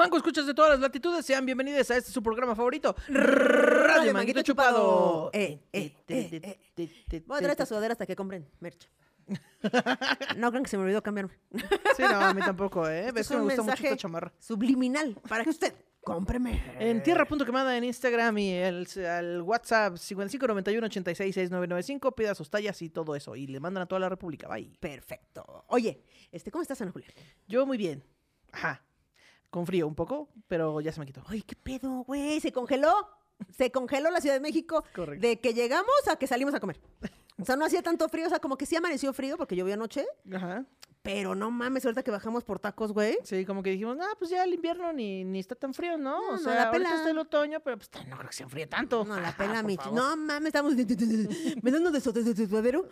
Mango, escuchas de todas las latitudes, sean bienvenidos a este su programa favorito, Radio Manguito Chupado. Eh, eh, eh, eh. Voy a traer esta sudadera hasta que compren merch. No crean que se me olvidó cambiarme. Sí, no, a mí tampoco, ¿eh? Esto Ves es que me gusta mucho esta chamarra. Subliminal para que usted cómpreme. En tierra.quemada en Instagram y el, al WhatsApp 5591 866995 pida sus tallas y todo eso. Y le mandan a toda la República. Bye. Perfecto. Oye, este, ¿cómo estás, Ana Julia? Yo muy bien. Ajá. Con frío un poco, pero ya se me quitó. Oye, ¿qué pedo, güey? ¿Se congeló? Se congeló la Ciudad de México Correcto. de que llegamos a que salimos a comer. O sea, no hacía tanto frío, o sea, como que sí amaneció frío porque llovió anoche, Ajá. Pero no mames, ahorita que bajamos por tacos, güey. Sí, como que dijimos, ah, pues ya el invierno ni, ni está tan frío, ¿no? No, o no, sea, la ahorita pela. está el otoño, pero pues no creo que se enfríe tanto. No, la pela, favor. No mames, estamos. Me dan uno de sotes de.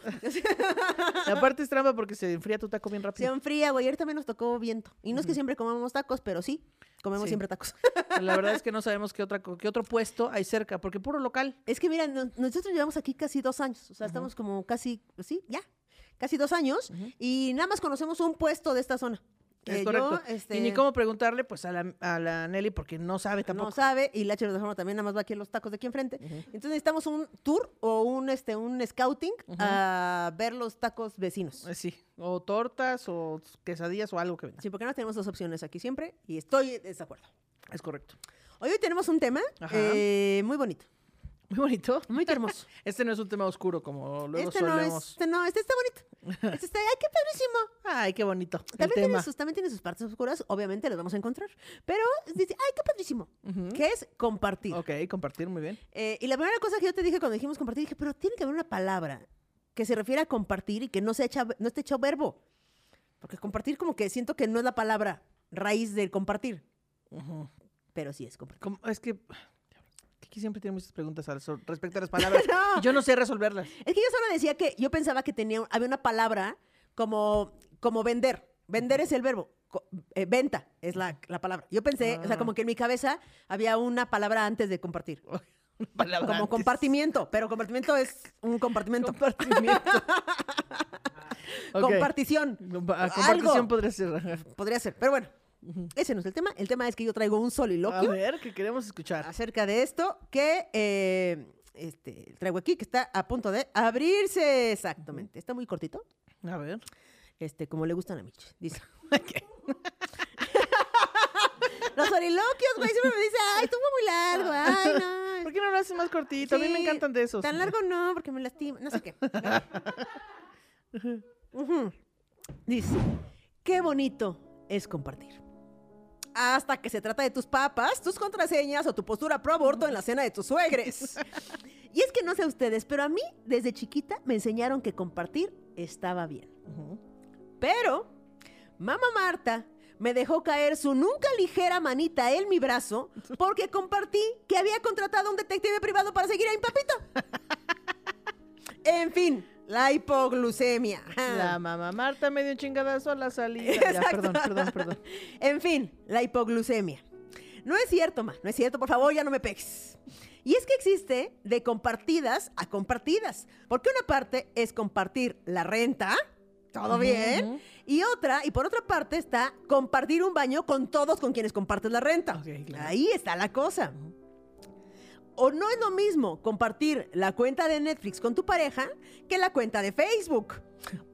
Y aparte es trampa porque se enfría tu taco bien Se rápido. enfría, güey. Ayer también nos tocó viento. Y no es que siempre comamos tacos, pero sí, comemos Sí. siempre tacos. La verdad es que no sabemos qué, otra, qué otro puesto hay cerca, porque puro local. Es que mira, no- nosotros llevamos aquí casi dos años. O sea, estamos como casi, sí, ya, casi dos años. Y nada más conocemos un puesto de esta zona. Es correcto. yo, este, Y ni cómo preguntarle, pues, a la, a la Nelly, porque no sabe tampoco. No sabe, y la H de forma también nada más va aquí a los tacos de aquí enfrente. Entonces necesitamos un tour o un, este, un scouting a ver los tacos vecinos. Eh, Sí, o tortas, o quesadillas, o algo que venga. Sí, porque no tenemos dos opciones aquí siempre y estoy en desacuerdo. Es correcto. Hoy, tenemos un tema eh, muy bonito, Muy bonito. muy hermoso. Este no es un tema oscuro, como luego este no es, solemos. este no, este está bonito. Este está, ay, qué padrísimo. Ay, qué bonito. También tiene, tema. sus, también tiene sus partes oscuras, obviamente las vamos a encontrar. Pero dice, ay, qué padrísimo. Que es compartir. Ok, compartir, muy bien. Eh, y la primera cosa que yo te dije cuando dijimos compartir, dije, pero tiene que haber una palabra que se refiere a compartir y que no, se echa, no esté hecho verbo. Porque compartir como que siento que no es la palabra raíz del compartir. Pero sí es compartir. Como- es que. Kiki siempre tiene muchas preguntas al respecto a las palabras. No. Y yo no sé resolverlas. Es que yo solo decía que yo pensaba que tenía, había una palabra como, como vender. Vender es el verbo. Eh, venta es la, la palabra. Yo pensé, o sea, Ah. como que en mi cabeza había una palabra antes de compartir. Una palabra Como antes. compartimiento, pero compartimiento es un compartimento. Compartimiento. Compartición. Compa- ah, Algo. compartición podría ser. Podría ser, pero bueno, ese no es el tema. El tema es que yo traigo un A soliloquio ver, que queremos escuchar. acerca de esto que eh, este, traigo aquí, que está a punto de abrirse exactamente. Está muy cortito, A ver. este, como le gustan a Mitch. Dice. Los soliloquios, güey, siempre me dice, ay, estuvo muy largo, ay, no. ¿Por qué no lo haces más cortito? a mí me encantan de esos. Tan largo no, porque me lastima, no sé qué. Dice, qué bonito es compartir. Hasta que se trata de tus papas, tus contraseñas o tu postura pro aborto en la cena de tus suegres. Y es que no sé ustedes, pero a mí desde chiquita me enseñaron que compartir estaba bien. Pero mamá Marta me dejó caer su nunca ligera manita en mi brazo porque compartí que había contratado a un detective privado para seguir a mi papito. En fin, la hipoglucemia. La mamá Marta me dio un chingadazo a la salida. Ya, perdón, perdón, perdón. En fin, la hipoglucemia. No es cierto, ma, no es cierto, por favor, ya no me pegues. Y es que existe de compartidas a compartidas, porque una parte es compartir la renta, todo bien, y otra, y por otra parte está compartir un baño con todos con quienes compartes la renta. Ok, claro. Ahí está la cosa. O no es lo mismo compartir la cuenta de Netflix con tu pareja que la cuenta de Facebook.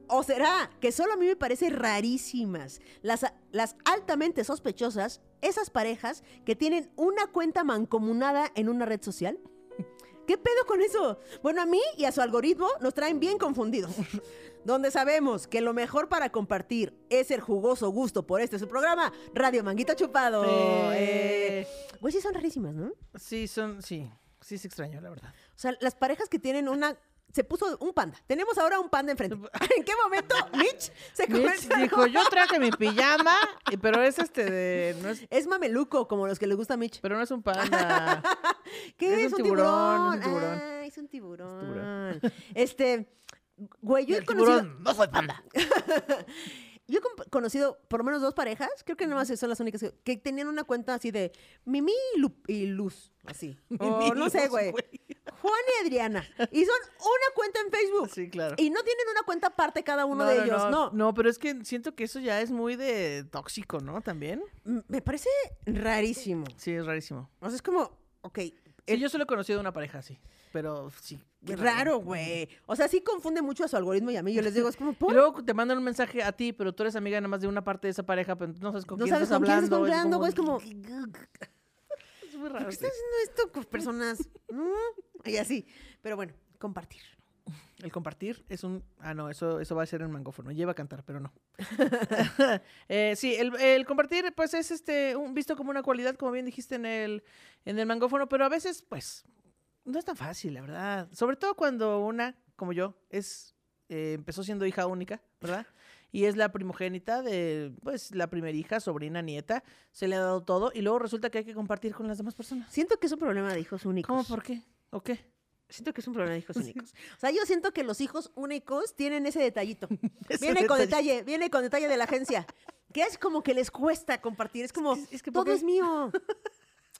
¿O será que solo a mí me parece rarísimas las, las altamente sospechosas, esas parejas que tienen una cuenta mancomunada en una red social? ¿Qué pedo con eso? Bueno, a mí y a su algoritmo nos traen bien confundidos. Donde sabemos que lo mejor para compartir es el jugoso gusto por este su programa, Radio Manguito Chupado. Eh. Eh, Güey, sí son rarísimas, ¿no? Sí, son, sí. Sí, es extraño, la verdad. O sea, las parejas que tienen una... Se puso un panda. Tenemos ahora un panda enfrente. ¿En qué momento Mitch se Mitch dijo, yo traje mi pijama, pero es este de... No es, Es mameluco, como los que le gusta a Mitch. pero no es un panda. ¿Qué Es es? un tiburón, tiburón. es un tiburón. Ah, es un tiburón. tiburón. Este, güey, yo he conocido... tiburón, no soy panda. Yo he conocido por lo menos dos parejas, creo que nada más son las únicas que, que tenían una cuenta así de Mimi y, Lu- y Luz, así. No sé, güey. Juan y Adriana. Y son una cuenta en Facebook. Sí, claro. Y no tienen una cuenta aparte cada uno de ellos, no. No, pero es que siento que eso ya es muy de tóxico, ¿no? También. Me parece rarísimo. Sí, es rarísimo. O sea, es como, ok, Sí, yo solo he conocido una pareja así, pero sí. qué raro, güey. O sea, sí confunde mucho a su algoritmo y a mí. Yo les digo, es como, Y ¿por? luego te mandan un mensaje a ti, pero tú eres amiga nada más de una parte de esa pareja, pero no sabes con No quién sabes estás con quién estás hablando. hablando, güey, es como- Es muy ¿Por raro. qué sí. estás haciendo esto con personas? ¿No? Y así. Pero bueno, compartir. El compartir es un... Ah, no, eso, eso va a ser en mangófono. Lleva a cantar, pero no. Eh, sí, el, el compartir, pues, es este un, visto como una cualidad, como bien dijiste en el, en el mangófono, pero a veces, pues, no es tan fácil, la verdad. Sobre todo cuando una, como yo, es eh, empezó siendo hija única, ¿verdad? Y es la primogénita de, pues, la primera hija, sobrina, nieta. Se le ha dado todo y luego resulta que hay que compartir con las demás personas. Siento que es un problema de hijos únicos. ¿Cómo? ¿Por qué? ¿O qué? Siento que es un problema de hijos únicos. O sea, yo siento que los hijos únicos tienen ese detallito. Ese viene con detalle. detalle, viene con detalle de la agencia. Que es como que les cuesta compartir. Es como, Es que- es que ¿por todo es mío.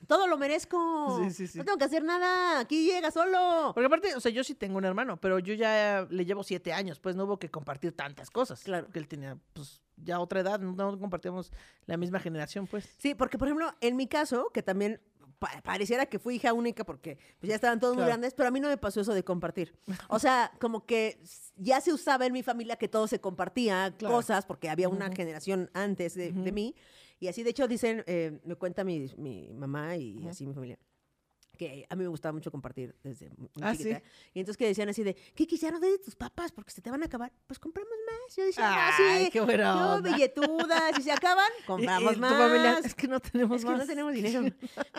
Todo lo merezco. Sí, sí, sí. No tengo que hacer nada. Aquí llega solo. Porque aparte, o sea, yo sí tengo un hermano, pero yo ya le llevo siete años, pues no hubo que compartir tantas cosas. Claro. Que él tenía, pues, ya otra edad, no, no compartíamos la misma generación, pues. Sí, porque por ejemplo, en mi caso, que también pa- pareciera que fui hija única porque pues, ya estaban todos muy grandes, pero a mí no me pasó eso de compartir. O sea, como que ya se usaba en mi familia que todo se compartía Claro. cosas porque había una generación antes de, mí. Y así, de hecho, dicen, eh, me cuenta mi, mi mamá y así mi familia. Que a mí me gustaba mucho compartir desde muy Ah, chiquita. ¿sí? Y entonces que decían así de, ¿qué quisieron de tus papas? Porque se te van a acabar. Pues compramos más. Yo decía, ah, sí. qué buena Yo, onda. billetudas. Si se acaban, compramos y más. familia, es que no tenemos Es que no tenemos dinero.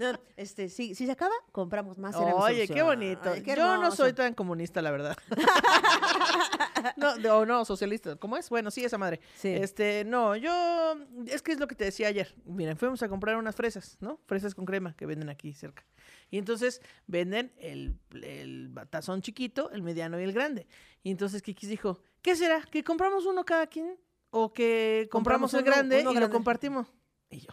No, este, sí, si se acaba, compramos más. Oye, qué bonito. Ay, qué Yo no soy tan comunista, la verdad. no, de- o no, socialista. ¿Cómo es? Bueno, sí, esa madre. Sí. Este, no, yo, es que es lo que te decía ayer. Miren, fuimos a comprar unas fresas, ¿no? Fresas con crema que venden aquí cerca. Y entonces venden el, el tazón chiquito, el mediano y el grande. Y entonces Kikis dijo, ¿qué será? ¿Que compramos uno cada quien? ¿O que compramos, Compramos el uno- grande uno y lo compartimos? Y yo,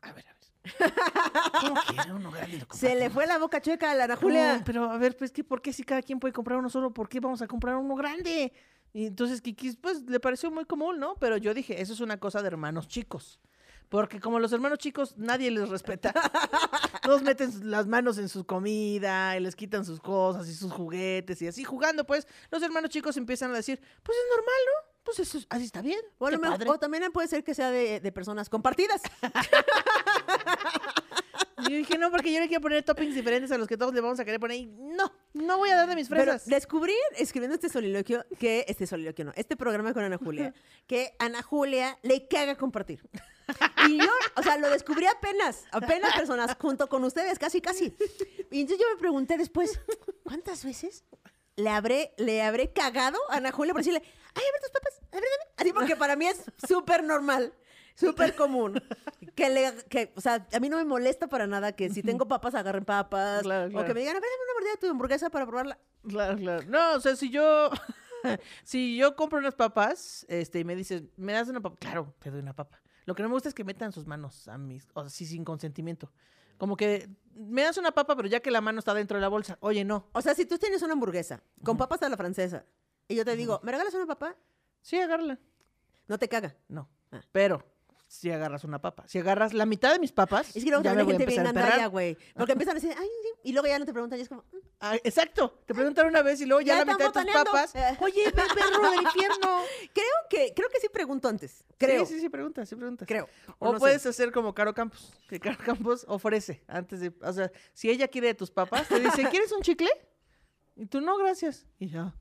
a ver, a ver. ¿Cómo que uno grande y lo Se le fue la boca chueca a la Ana No, Julia. pero a ver, pues, ¿qué, ¿por qué si cada quien puede comprar uno solo? ¿Por qué vamos a comprar uno grande? Y entonces Kiki, pues, le pareció muy común, ¿no? Pero yo dije, eso es una cosa de hermanos chicos. Porque como los hermanos chicos, nadie les respeta. Todos meten las manos en su comida y les quitan sus cosas y sus juguetes y así jugando, pues, los hermanos chicos empiezan a decir, pues es normal, ¿no? Pues eso, es- así está bien. O, a lo qué mejor- padre". o también puede ser que sea de, de personas compartidas. Y yo dije, no, porque yo le quiero poner toppings diferentes a los que todos le vamos a querer poner. Y no, no voy a dar de mis Pero fresas. descubrí, escribiendo este soliloquio, que, este soliloquio no, este programa con Ana Julia, que Ana Julia le caga compartir. Y yo, o sea, lo descubrí apenas, apenas personas, junto con ustedes, casi, casi. Y entonces yo me pregunté después, ¿cuántas veces le habré, le habré cagado a Ana Julia por decirle, ay, a ver tus papas, a ver, dame"? Así porque para mí es súper normal. Súper común. Que le, que, o sea, a mí no me molesta para nada que si tengo papas, agarren papas. Claro, O claro. que me digan, a ver, dame una mordida de tu hamburguesa para probarla. Claro, claro. No, o sea, si yo, si yo compro unas papas, este, y me dices, ¿me das una papa? Claro, te doy una papa. Lo que no me gusta es que metan sus manos a mis, o sea, sí, sin consentimiento. Como que me das una papa, pero ya que la mano está dentro de la bolsa. Oye, no. O sea, si tú tienes una hamburguesa con papas a la francesa y yo te digo, ¿me regalas una papa? Sí, agárrala. No te caga. No. Ah. Pero, si agarras una papa. Si agarras la mitad de mis papas, Es que luego ya me voy a gente bien empezar a gandalla, emperrar. güey. Porque empiezan a decir, ay, sí", y luego ya no te preguntan y es como, "Mm". Ah, exacto. Te preguntan una vez y luego ya, Ya la mitad de tus papas. Eh. Oye, ve, perro del infierno. creo que, creo que sí pregunto antes. Creo. Sí, sí, sí, pregunta, sí pregunta. Creo. O no sé. puedes hacer como Caro Campos, que Caro Campos ofrece antes de, o sea, si ella quiere de tus papas, te dice, ¿quieres un chicle? Y tú, no, gracias. Y ya.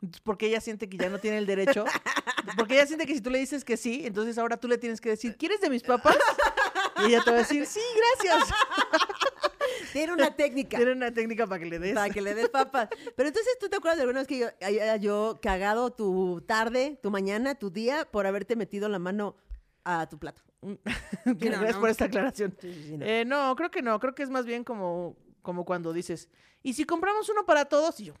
Entonces, porque ella siente que ya no tiene el derecho, porque ella siente que si tú le dices que sí, entonces ahora tú le tienes que decir, ¿quieres de mis papas? Y ella te va a decir, sí, gracias. Tiene una técnica. Tiene una técnica para que le des. Para que le des papas. Pero entonces, ¿tú te acuerdas de alguna vez que yo yo cagado tu tarde, tu mañana, tu día por haberte metido la mano a tu plato? Gracias no. por esta aclaración. Sí, sí, sí, no. Eh, no, creo que no. Creo que es más bien como, como cuando dices, ¿y si compramos uno para todos? Y yo.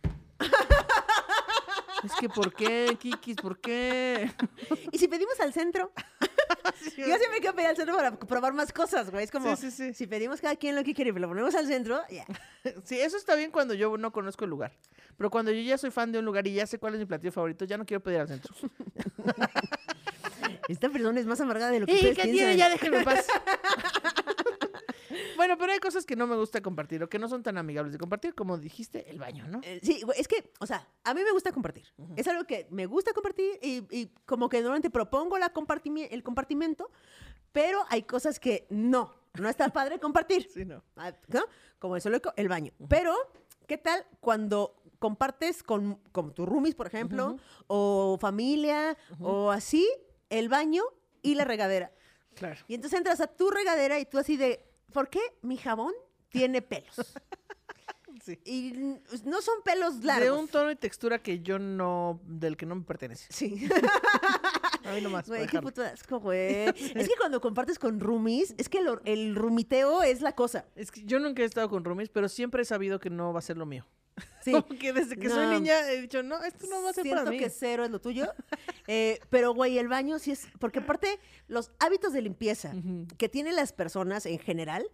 Es que, ¿por qué, Kikis? ¿Por qué? Y si pedimos al centro, Yo siempre quiero pedir al centro para probar más cosas, güey. Es como, Sí, sí, sí. si pedimos cada quien lo que quiere y lo ponemos al centro, ya. Sí, eso está bien cuando yo no conozco el lugar. Pero cuando yo ya soy fan de un lugar y ya sé cuál es mi platillo favorito, ya no quiero pedir al centro. Esta persona es más amargada de lo que ¿Y ustedes qué piensan. tiene? Ya déjenme en paz. Bueno, pero hay cosas que no me gusta compartir o que no son tan amigables de compartir, como dijiste, el baño, ¿no? Eh, Sí, es que, o sea, a mí me gusta compartir. Es algo que me gusta compartir y, y como que normalmente propongo la compartimi- el compartimento, pero hay cosas que no, no está padre compartir. Sí, no. Ah, ¿no? Como el solo el baño. Pero, ¿qué tal cuando compartes con, con tus roomies, por ejemplo, o familia, o así, el baño y la regadera? Claro. Y entonces entras a tu regadera y tú así de, ¿por qué mi jabón tiene pelos? Sí. Y no son pelos De largos. un tono y textura que yo no, del que no me pertenece. Sí. A mí nomás. Güey, qué puto asco, güey. Es que cuando compartes con roomies, es que el rumiteo es la cosa. Es que yo nunca he estado con roomies, pero siempre he sabido que no va a ser lo mío. Sí. Como que desde que soy niña he dicho, no, esto no va a ser Siento para mí. que cero es lo tuyo. Eh, pero, güey, el baño sí es. Porque aparte, los hábitos de limpieza que tienen las personas en general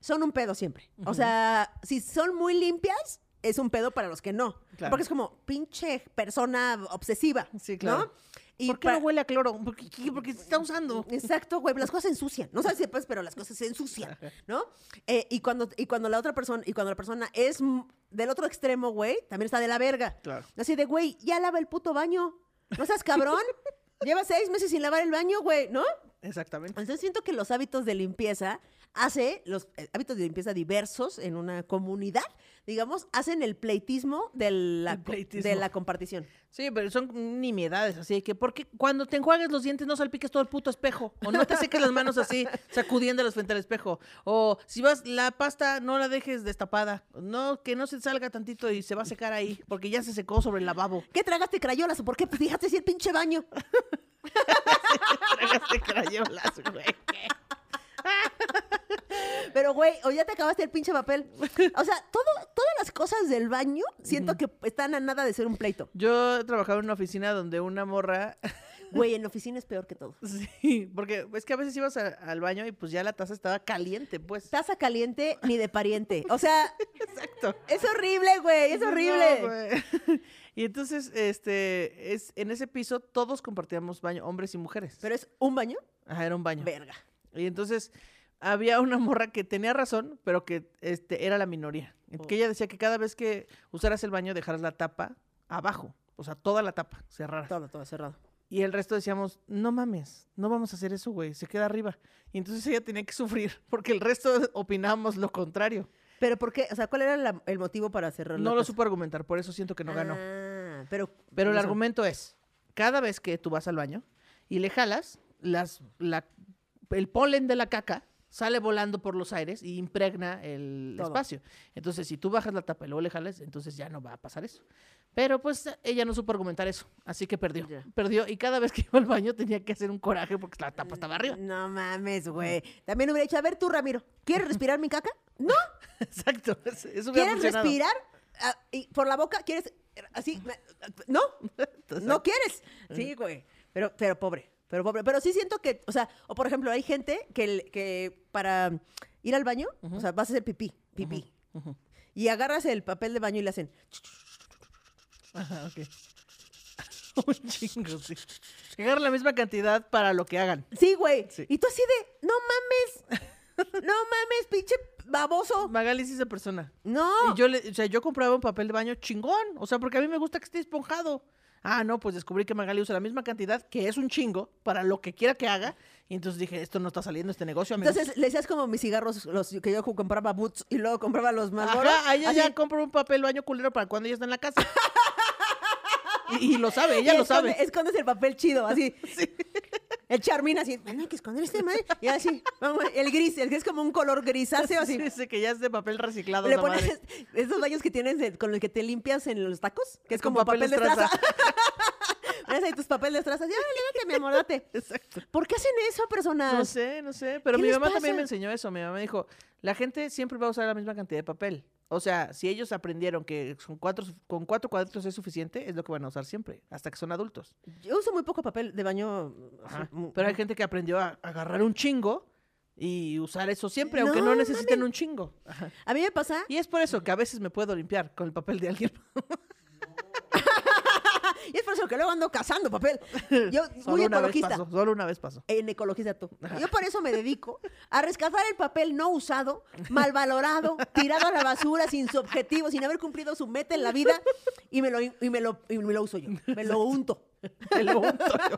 son un pedo siempre. O sea, si son muy limpias, es un pedo para los que no. Claro. Porque es como pinche persona obsesiva. Sí, claro. ¿no? Y ¿Por qué pa- no huele a cloro? Porque, porque se está usando. Exacto, güey, las cosas se ensucian. No sabes si sepas, pero las cosas se ensucian, ¿no? Eh, y, cuando, y cuando la otra persona, y cuando la persona es del otro extremo, güey, también está de la verga. Claro. Así de, güey, ya lava el puto baño. ¿No seas cabrón? Lleva seis meses sin lavar el baño, güey, ¿no? Exactamente. Entonces siento que los hábitos de limpieza hace, los eh, hábitos de limpieza diversos en una comunidad, digamos, hacen el pleitismo de la, pleitismo. de la compartición. Sí, pero son nimiedades, así que porque cuando te enjuagues los dientes no salpiques todo el puto espejo, o no te seques las manos así sacudiéndolas frente al espejo, o si vas la pasta no la dejes destapada, no que no se salga tantito y se va a secar ahí, porque ya se secó sobre el lavabo. ¿Qué tragaste crayolas o por qué dejaste así el pinche baño? Tragaste crayolas, güey. Pero, güey, o ya te acabaste el pinche papel. O sea, todo, todas las cosas del baño siento que están a nada de ser un pleito. Yo trabajaba en una oficina donde una morra, Güey, en oficina es peor que todo. sí, porque es que a veces ibas a- al baño y pues ya la taza estaba caliente, pues. Taza caliente ni de pariente. O sea, Exacto. es horrible, güey, es No, horrible. güey. y entonces, este, es, en ese piso todos compartíamos baño, hombres y mujeres. Pero es un baño, Ajá, era un baño. verga. Y entonces había una morra que tenía razón, pero que este, era la minoría. Oh. Que ella decía que cada vez que usaras el baño dejaras la tapa abajo. O sea, toda la tapa cerrada. Todo, todo cerrado. Y el resto decíamos, no mames, no vamos a hacer eso, güey, se queda arriba. Y entonces ella tenía que sufrir, porque el resto opinábamos lo contrario. Pero ¿por qué? O sea, ¿cuál era la- el motivo para cerrar No lo supo argumentar, por eso siento que no ganó. Ah, pero... Pero el argumento es, cada vez que tú vas al baño y le jalas, las, la- el polen de la caca sale volando por los aires y impregna el Todo. espacio. Entonces, si tú bajas la tapa y luego le jalas, entonces ya no va a pasar eso. Pero pues ella no supo argumentar eso, así que perdió. Ya. Perdió y cada vez que iba al baño tenía que hacer un coraje porque la tapa estaba arriba. No mames, güey. También hubiera dicho, a ver tú, Ramiro, ¿quieres respirar mi caca? No. Exacto, eso ¿Quieres funcionado. respirar ah, y por la boca? ¿Quieres así? Me- No, no quieres. Sí, güey. Pero, pero pobre, pero pobre. Pero sí siento que, o sea, o por ejemplo, hay gente que, que para ir al baño, o sea, vas a hacer pipí, pipí. Y agarras el papel de baño y le hacen. Ajá, ok. un chingo, sí. Agarra la misma cantidad para lo que hagan. Sí, güey. Sí. Y tú así de, no mames. No mames, pinche baboso. Magali es esa persona. No. Y yo, le, o sea, yo compraba un papel de baño chingón. O sea, porque a mí me gusta que esté esponjado. Ah, no, pues descubrí que Magali usa la misma cantidad, que es un chingo, para lo que quiera que haga. Y entonces dije, esto no está saliendo, este negocio, amigos. Entonces le decías como mis cigarros, los que yo compraba Boots y luego compraba los Marlboro. Ajá, ella así. ya compró un papel baño culero para cuando ella está en la casa. y, y lo sabe, ella Y lo esconde- sabe. Escondes el papel chido, así. El charmín así, bueno, hay que esconder este madre. Y así, vamos, el gris, el gris es como un color grisáceo así. Dice que ya es de papel reciclado. Le pones madre. esos baños que tienes de- con el que te limpias en los tacos, que es como papel papel, de estraza. Pones ahí tus papeles de estraza. Ya, date, mi amor, date. Exacto. ¿Por qué hacen eso, personas? No sé, no sé. Pero ¿Qué mi mamá también me enseñó eso. Mi mamá me dijo, la gente siempre va a usar la misma cantidad de papel. O sea, si ellos aprendieron que con cuatro, con cuatro cuadritos es suficiente, es lo que van a usar siempre, hasta que son adultos. Yo uso muy poco papel de baño. Ajá. Pero hay gente que aprendió a agarrar un chingo y usar eso siempre, aunque no necesiten un chingo. Ajá. A mí me pasa. Y es por eso que a veces me puedo limpiar con el papel de alguien. Y es por eso que luego ando cazando papel. Yo, Solo muy una vez ecologista. pasó, solo una vez pasó. En ecologista tú. Yo por eso me dedico a rescatar el papel no usado, mal valorado, tirado a la basura, sin su objetivo, sin haber cumplido su meta en la vida, y me lo, y me lo, y me lo uso yo. Me lo unto. Me lo unto yo.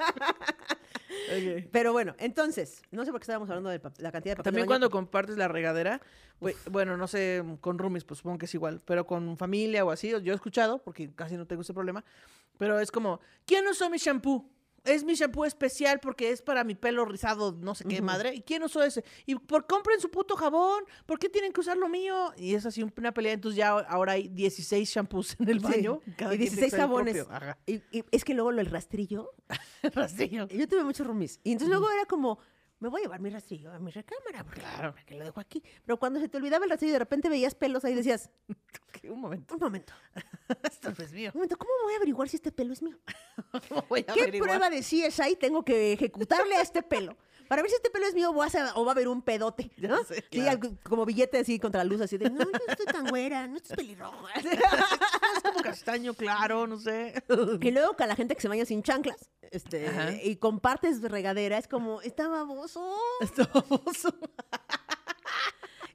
Pero bueno, entonces, no sé por qué estábamos hablando de la cantidad de papel. de También baño. cuando compartes la regadera, güey, bueno, no sé, con roomies, pues supongo que es igual, pero con familia o así, yo he escuchado, porque casi no tengo ese problema, pero es como, ¿quién usó mi shampoo? Es mi shampoo especial porque es para mi pelo rizado, no sé qué madre. ¿Y quién usó ese? Y por compren su puto jabón. ¿Por qué tienen que usar lo mío? Y es así una pelea. Entonces ya ahora hay 16 shampoos en el Sí, baño. y quien 16 tiene que usar el jabones. Y, y es que luego lo el rastrillo. Rastrillo. Yo tuve muchos roomies. Y entonces luego era como, me voy a llevar mi rastrillo a mi recámara, porque Claro. que lo dejo aquí. Pero cuando se te olvidaba el rastrillo y de repente veías pelos ahí decías, Un momento. un momento, Esto no es mío. un momento, ¿cómo voy a averiguar si este pelo es mío? ¿Cómo voy a ¿Qué averiguar? prueba de CSI tengo que ejecutarle a este pelo? Para ver si este pelo es mío o, va a ser- o va a haber un pedote, Ya ¿no? sé, Sí, claro. como billete así contra la luz, así de, no, yo no estoy tan güera, no estoy pelirroja. Es como castaño, claro, no sé. y luego con la gente que se baña sin chanclas, este, Ajá. y compartes regadera, es como, está baboso. Está baboso.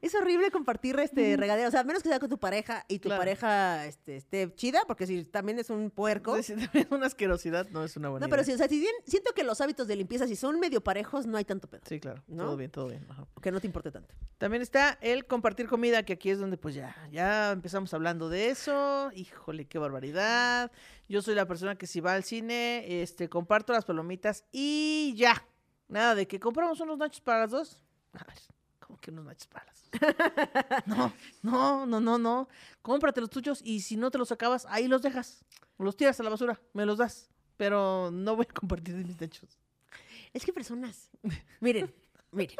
Es horrible compartir este regadera, o sea, a menos que sea con tu pareja y tu Claro. pareja este, esté chida, porque si también es un puerco. Sí, también una asquerosidad no es una buena no, pero sí, o sea, si bien siento que los hábitos de limpieza, si son medio parejos, no hay tanto pedo. Sí, claro. ¿No? Todo bien, todo bien. ajá. Que no te importe tanto. También está el compartir comida, que aquí es donde pues ya, ya empezamos hablando de eso. Híjole, qué barbaridad. Yo soy la persona que si va al cine, este, comparto las palomitas y ya. Nada de que compramos unos nachos para las dos. A ver, ¿cómo que unos nachos para las dos? No, no, no, no, no. Cómprate los tuyos y si no te los acabas, ahí los dejas. Los tiras a la basura, me los das. Pero no voy a compartir de mis nachos. Es que personas. Miren, miren.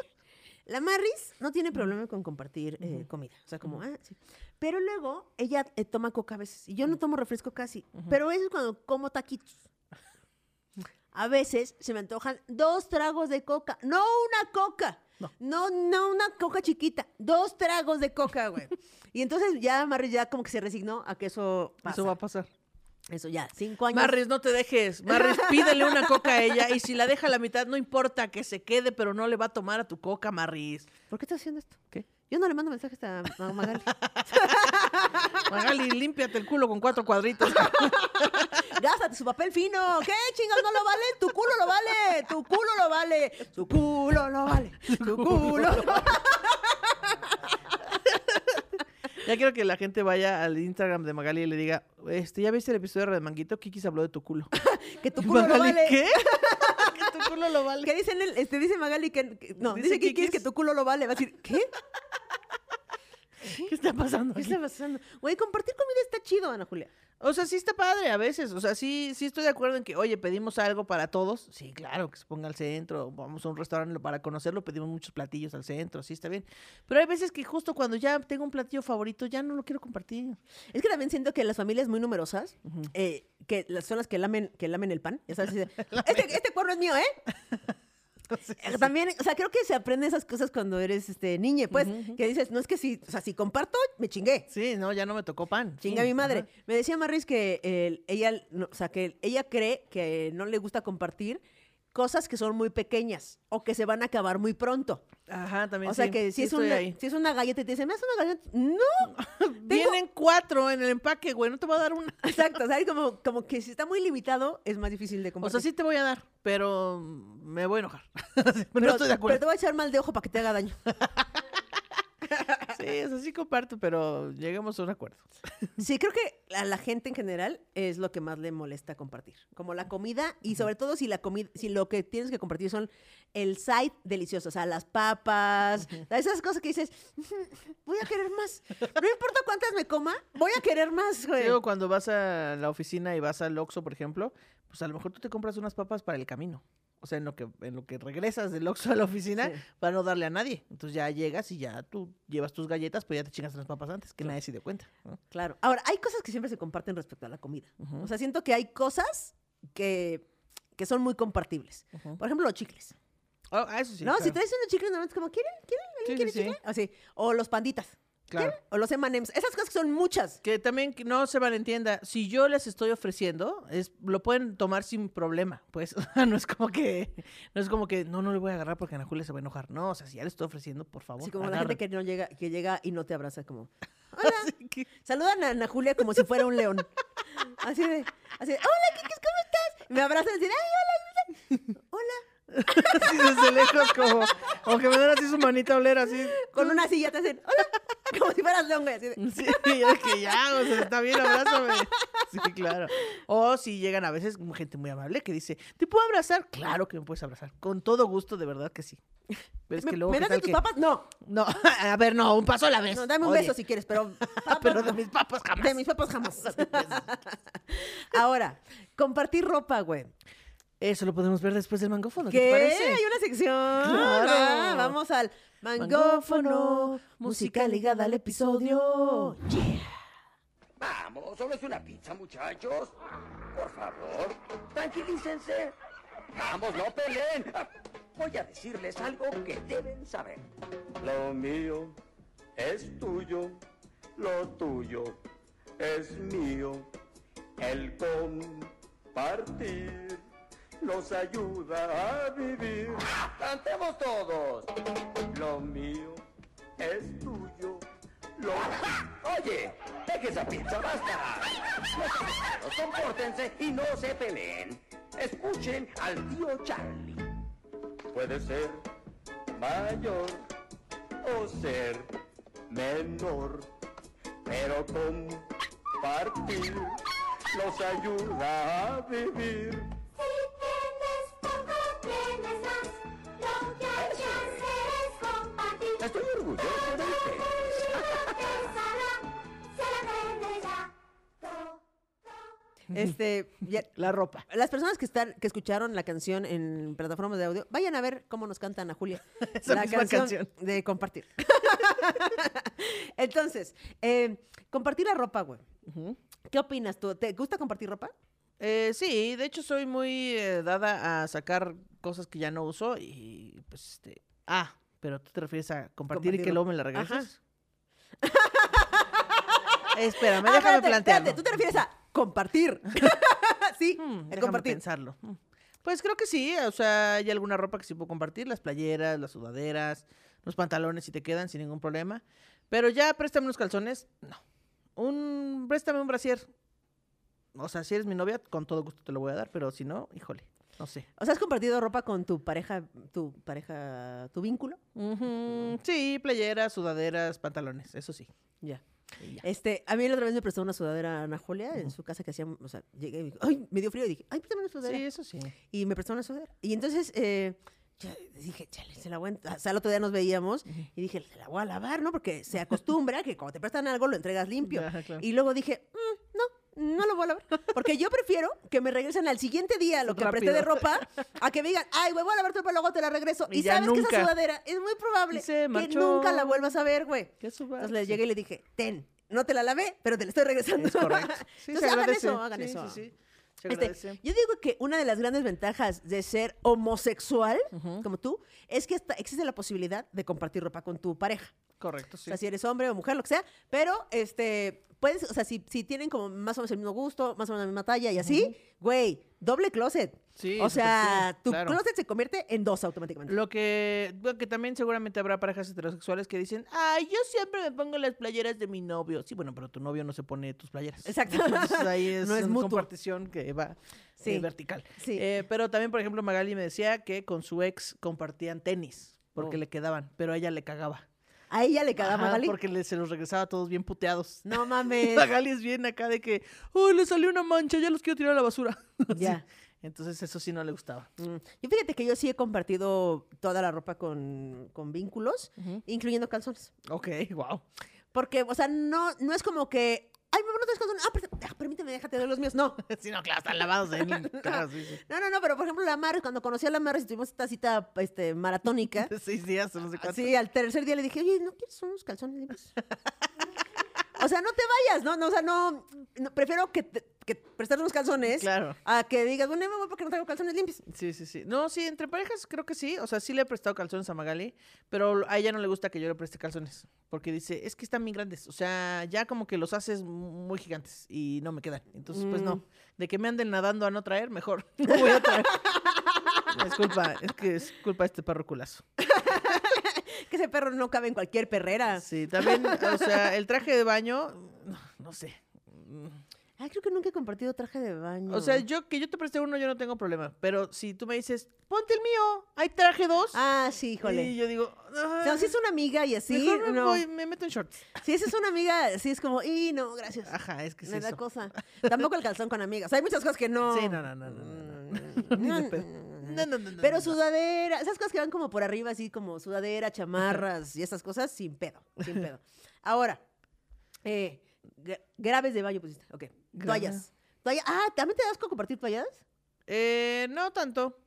La Marris no tiene problema con compartir eh, comida. O sea, como, ah, sí. Pero luego ella eh, toma coca a veces. Y yo no tomo refresco casi. Pero eso es cuando como taquitos. A veces se me antojan dos tragos de coca. No una coca. No. No, no una coca chiquita. Dos tragos de coca, güey. y entonces ya Marris ya como que se resignó a que eso pasa. Eso va a pasar. Eso ya, cinco años. Marris, no te dejes. Marris, pídele una coca a ella y si la deja a la mitad, no importa que se quede, pero no le va a tomar a tu coca, Marris. ¿Por qué estás haciendo esto? ¿Qué? Yo no le mando mensajes a Magali. Magali, límpiate el culo con cuatro cuadritos. Gástate su papel fino. ¿Qué chingados no lo vale? Tu culo lo vale. Tu culo lo vale. Tu culo lo vale. Tu culo lo vale. Ya quiero que la gente vaya al Instagram de Magali y le diga, este, ¿ya viste el episodio de Remanguito? Kiki se habló de tu culo. Que tu culo vale. ¿qué? Que tu culo lo vale. ¿Qué dicen el, este, dice Magali que, que- no, Dice dice que quieres que tu culo lo vale. Va a decir, ¿qué? ¿Qué está pasando ¿Qué aquí? está pasando? Güey, compartir comida está chido, Ana Julia. O sea, sí está padre a veces. O sea, sí, sí estoy de acuerdo en que, oye, pedimos algo para todos. Sí, claro, que se ponga al centro. Vamos a un restaurante para conocerlo, pedimos muchos platillos al centro. Sí, está bien. Pero hay veces que justo cuando ya tengo un platillo favorito, ya no lo quiero compartir. Es que también siento que las familias muy numerosas, eh, que son las que lamen, que lamen el pan, ya sabes, este, este cuerno es mío, ¿eh? Eh, También, o sea, creo que se aprenden esas cosas cuando eres este niñe, pues, que dices, no es que si, o sea, si comparto, me chingué. Sí, no, ya no me tocó pan. Chinga Sí, mi madre. ajá. Me decía Marris que eh, ella, no, o sea, que ella cree que no le gusta compartir cosas que son muy pequeñas o que se van a acabar muy pronto. Ajá, también O sea, sí, que sí si, es una, si es una galleta y te dice, ¿me das una galleta? No, Vienen cuatro en el empaque, güey, no te voy a dar una. exacto. O sea, como, como que si está muy limitado, es más difícil de O compartir. sea, sí te voy a dar, pero me voy a enojar. pero pero, no estoy de pero acuerdo. te voy a echar mal de ojo para que te haga daño. Sí, o sea, sí comparto, pero lleguemos a un acuerdo. Sí, creo que a la gente en general es lo que más le molesta compartir. Como la comida y sobre todo si la comida, si lo que tienes que compartir son el side delicioso, o sea, las papas, esas cosas que dices, voy a querer más. No importa cuántas me coma, voy a querer más, güey. Sí, o cuando vas a la oficina y vas al Oxxo, por ejemplo, pues a lo mejor tú te compras unas papas para el camino. O sea, en lo que, en lo que regresas del Oxxo a la oficina Sí. para no darle a nadie. Entonces ya llegas y ya tú llevas tus galletas, pues ya te chingas las papas antes, que nadie se dio cuenta. ¿no? Claro. Ahora, hay cosas que siempre se comparten respecto a la comida. O sea, siento que hay cosas que, que son muy compartibles. Por ejemplo, los chicles. Oh, ah, eso sí. no, si claro. traes unos chicles, normalmente es como, ¿quieren? ¿Quieren? ¿Alguien Sí, quiere sí, sí. chicle? Así. O los panditas. Claro. O los M&M's. Esas cosas que son muchas. Que también que no se malentienda, si yo les estoy ofreciendo, es, lo pueden tomar sin problema, pues no es como que, no es como que, no, no le voy a agarrar porque Ana Julia se va a enojar, no, o sea, si ya le estoy ofreciendo, por favor, Así como la gente que no llega, que llega y no te abraza como. Hola. Que- Saludan a Ana Julia como si fuera un león. Así de, así de, hola, Kikis, ¿cómo estás? Y me abrazan y dicen, ay, hola, hola. así desde lejos, como, como que me dan así su manita a oler, así. Con una silla te hacen, hola. Como si fueras león, güey. Así de, Sí, de que ya, o sea, está bien, abrázame. Sí, claro. O si llegan a veces gente muy amable que dice, ¿te puedo abrazar? Claro que me puedes abrazar. Con todo gusto, de verdad que sí. Pero es ¿Me, que luego, ¿me ¿qué das de tus que- papas? No. No, a ver, no, un paso a la vez. No, dame un Oye, beso si quieres, pero. Pero de mis papas jamás. De mis papas jamás. Ahora, compartir ropa, güey. Eso lo podemos ver después del mangófono. ¿Qué, ¿Qué? te parece? Hay una sección. Claro. Ah, vamos al mangófono. Música ligada al episodio. Vamos, solo es una pizza, muchachos. Por favor, tranquilícense. Vamos, no peleen. Voy a decirles algo que deben saber. Lo mío es tuyo, lo tuyo es mío. El compartir nos ayuda a vivir. Cantemos todos. Lo mío es tuyo, lo Oye, deje esa pizza, basta. No se compórtense y no se peleen. Escuchen al tío Charlie. Puede ser mayor o ser menor, pero compartir nos ayuda a vivir. Este, ya- La ropa. las personas que están, que escucharon la canción en plataformas de audio, vayan a ver cómo nos canta Ana Julia. Esa la misma canción. de compartir. Entonces, eh, compartir la ropa, güey. ¿Qué opinas tú? ¿Te gusta compartir ropa? Eh, sí, de hecho soy muy eh, dada a sacar cosas que ya no uso y pues este... Ah, pero tú te refieres a compartir, y que luego me la regresas. Espérame, Ah, déjame plantearlo. espérate, tú te refieres a compartir. sí, Hmm, déjame compartir. pensarlo. Hmm. Pues creo que sí, o sea, hay alguna ropa que sí puedo compartir, las playeras, las sudaderas, los pantalones si te quedan sin ningún problema. Pero ya préstame unos calzones, no. Un, préstame un brasier. O sea, si eres mi novia, con todo gusto te lo voy a dar, pero si no, híjole, no sé. O sea, ¿has compartido ropa con tu pareja, tu pareja, tu vínculo? Ujú, Sí, playeras, sudaderas, pantalones, eso sí. Ya. Este, a mí la otra vez me prestó una sudadera Ana Julia en su casa que hacíamos, o sea, llegué y dije, ay, me dio frío y dije, ay, préstame una sudadera. Sí, eso sí. Y me prestó una sudadera. Y entonces eh, dije, chale, se la voy a... O sea, el otro día nos veíamos y dije, se la voy a lavar, ¿no? Porque se acostumbra que cuando te prestan algo lo entregas limpio. Ajá, claro. Y luego dije, "Mm, no, lo voy a lavar. Porque yo prefiero que me regresen al siguiente día lo que presté de Rápido. ropa a que me digan, ay, güey, voy a lavar tu ropa, luego te la regreso. Y sabes que esa sudadera es muy probable que nunca la vuelvas a ver, güey. Entonces le llegué y le dije, ten, no te la lavé, pero te la estoy regresando. Es correcto. Sí, Entonces hagan eso, hagan Sí, eso. Sí, Este, yo digo que una de las grandes ventajas de ser homosexual, como tú, es que existe la posibilidad de compartir ropa con tu pareja. Correcto, O sí. sea, si eres hombre o mujer, lo que sea. Pero, este, puedes, o sea, si, si tienen como más o menos el mismo gusto, más o menos la misma talla y así, güey, doble closet. Sí, o sea, sí, tu claro. closet se convierte en dos automáticamente. Lo que, que también seguramente habrá parejas heterosexuales que dicen, ay, yo siempre me pongo las playeras de mi novio. Sí, bueno, pero tu novio no se pone tus playeras. Exacto. Entonces ahí es, No es una mutuo. compartición que va Sí. eh, vertical. Sí. Eh, pero también, por ejemplo, Magali me decía que con su ex compartían tenis porque Oh. le quedaban, pero a ella le cagaba. A ella le cagaba Magali. Porque le- se los regresaba todos bien puteados. No mames. Magali es bien acá de que, oh, le salió una mancha, ya los quiero tirar a la basura. Ya. Entonces eso sí no le gustaba. Mm. Y fíjate que yo sí he compartido toda la ropa con, con vínculos, incluyendo calzones. Ok, wow. Porque, o sea, no, no es como que, ay, vámonos tres calzones. Ah, ah, permíteme, déjate de los míos. No. Sí, no, claro, están lavados en claro, sí, sí. No, no, no, pero por ejemplo, la Mar, cuando conocí a la Mar y tuvimos esta cita este, maratónica, Seis días, no sé cuánto. así al tercer día le dije, oye, ¿no quieres unos calzones limpios? o sea, no te vayas, ¿no? no o sea, no, no, prefiero que, te- que prestar unos calzones Claro. a que digas, bueno, me voy porque no traigo calzones limpios. Sí, sí, sí. No, sí, entre parejas creo que sí. O sea, sí le he prestado calzones a Magali, pero a ella no le gusta que yo le preste calzones. Porque dice, es que están bien grandes. O sea, ya como que los haces muy gigantes y no me quedan. Entonces, pues no. De que me anden nadando a no traer, mejor. No voy a traer. es culpa, es que es culpa de este perro culazo. Que ese perro no cabe en cualquier perrera. Sí, también, o sea, el traje de baño, no, no sé. Ay, creo que nunca he compartido traje de baño. O sea, yo que yo te preste uno, yo no tengo problema. Pero si tú me dices, ponte el mío, hay traje dos. Ah, sí, híjole. Y yo digo, O sea, si es una amiga y así, mejor me, no. voy, me meto en shorts. Si esa es una amiga, sí es como, y no, gracias. Ajá, es que es Me da cosa. Tampoco el calzón con amigas. hay muchas cosas que no. Sí, no, no, no, no, no, no. Mm, mm, mm. No, no, no, Pero sudadera, esas cosas que van como por arriba, así como sudadera, chamarras y esas cosas, sin pedo, sin pedo. Ahora, eh, graves de baño pusiste, ok. Toallas. Toalla- Ah, ¿también te das con compartir toallas? Eh, no tanto.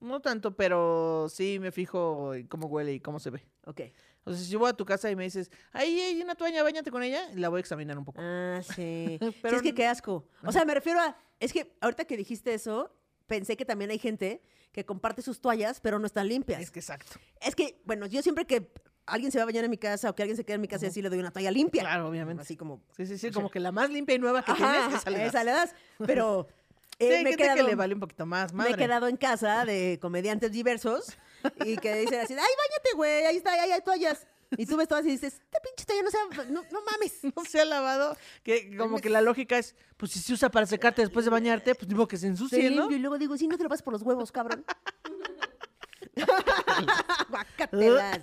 No tanto, pero sí me fijo en cómo huele y cómo se ve. Ok. O sea, si yo voy a tu casa y me dices, ahí hay una toalla, bañate con ella, la voy a examinar un poco. Ah, sí. Pero sí, es que qué asco. O sea, me refiero a, es que ahorita que dijiste eso, pensé que también hay gente que comparte sus toallas, pero no están limpias. Es que exacto. Es que, bueno, yo siempre que alguien se va a bañar en mi casa o que alguien se queda en mi casa y así le doy una toalla limpia. Claro, obviamente. Así como... Sí, sí, sí, como que la más limpia y nueva que Ajá, tienes, esa le das. esa le das. Pero eh, me, he quedado, que le vale un poquito más, me madre. he quedado en casa de comediantes diversos y que dicen así, ay, bañate, güey, ahí está, ahí hay toallas. Y tú ves todas y dices, esta pinche toalla no sea, no, no mames. no se ha lavado, que como que la lógica es, pues si se usa para secarte después de bañarte, pues digo que se Se ensucie, ¿no? y luego digo, sí, no te lo pasas por los huevos, cabrón. Guácatelas.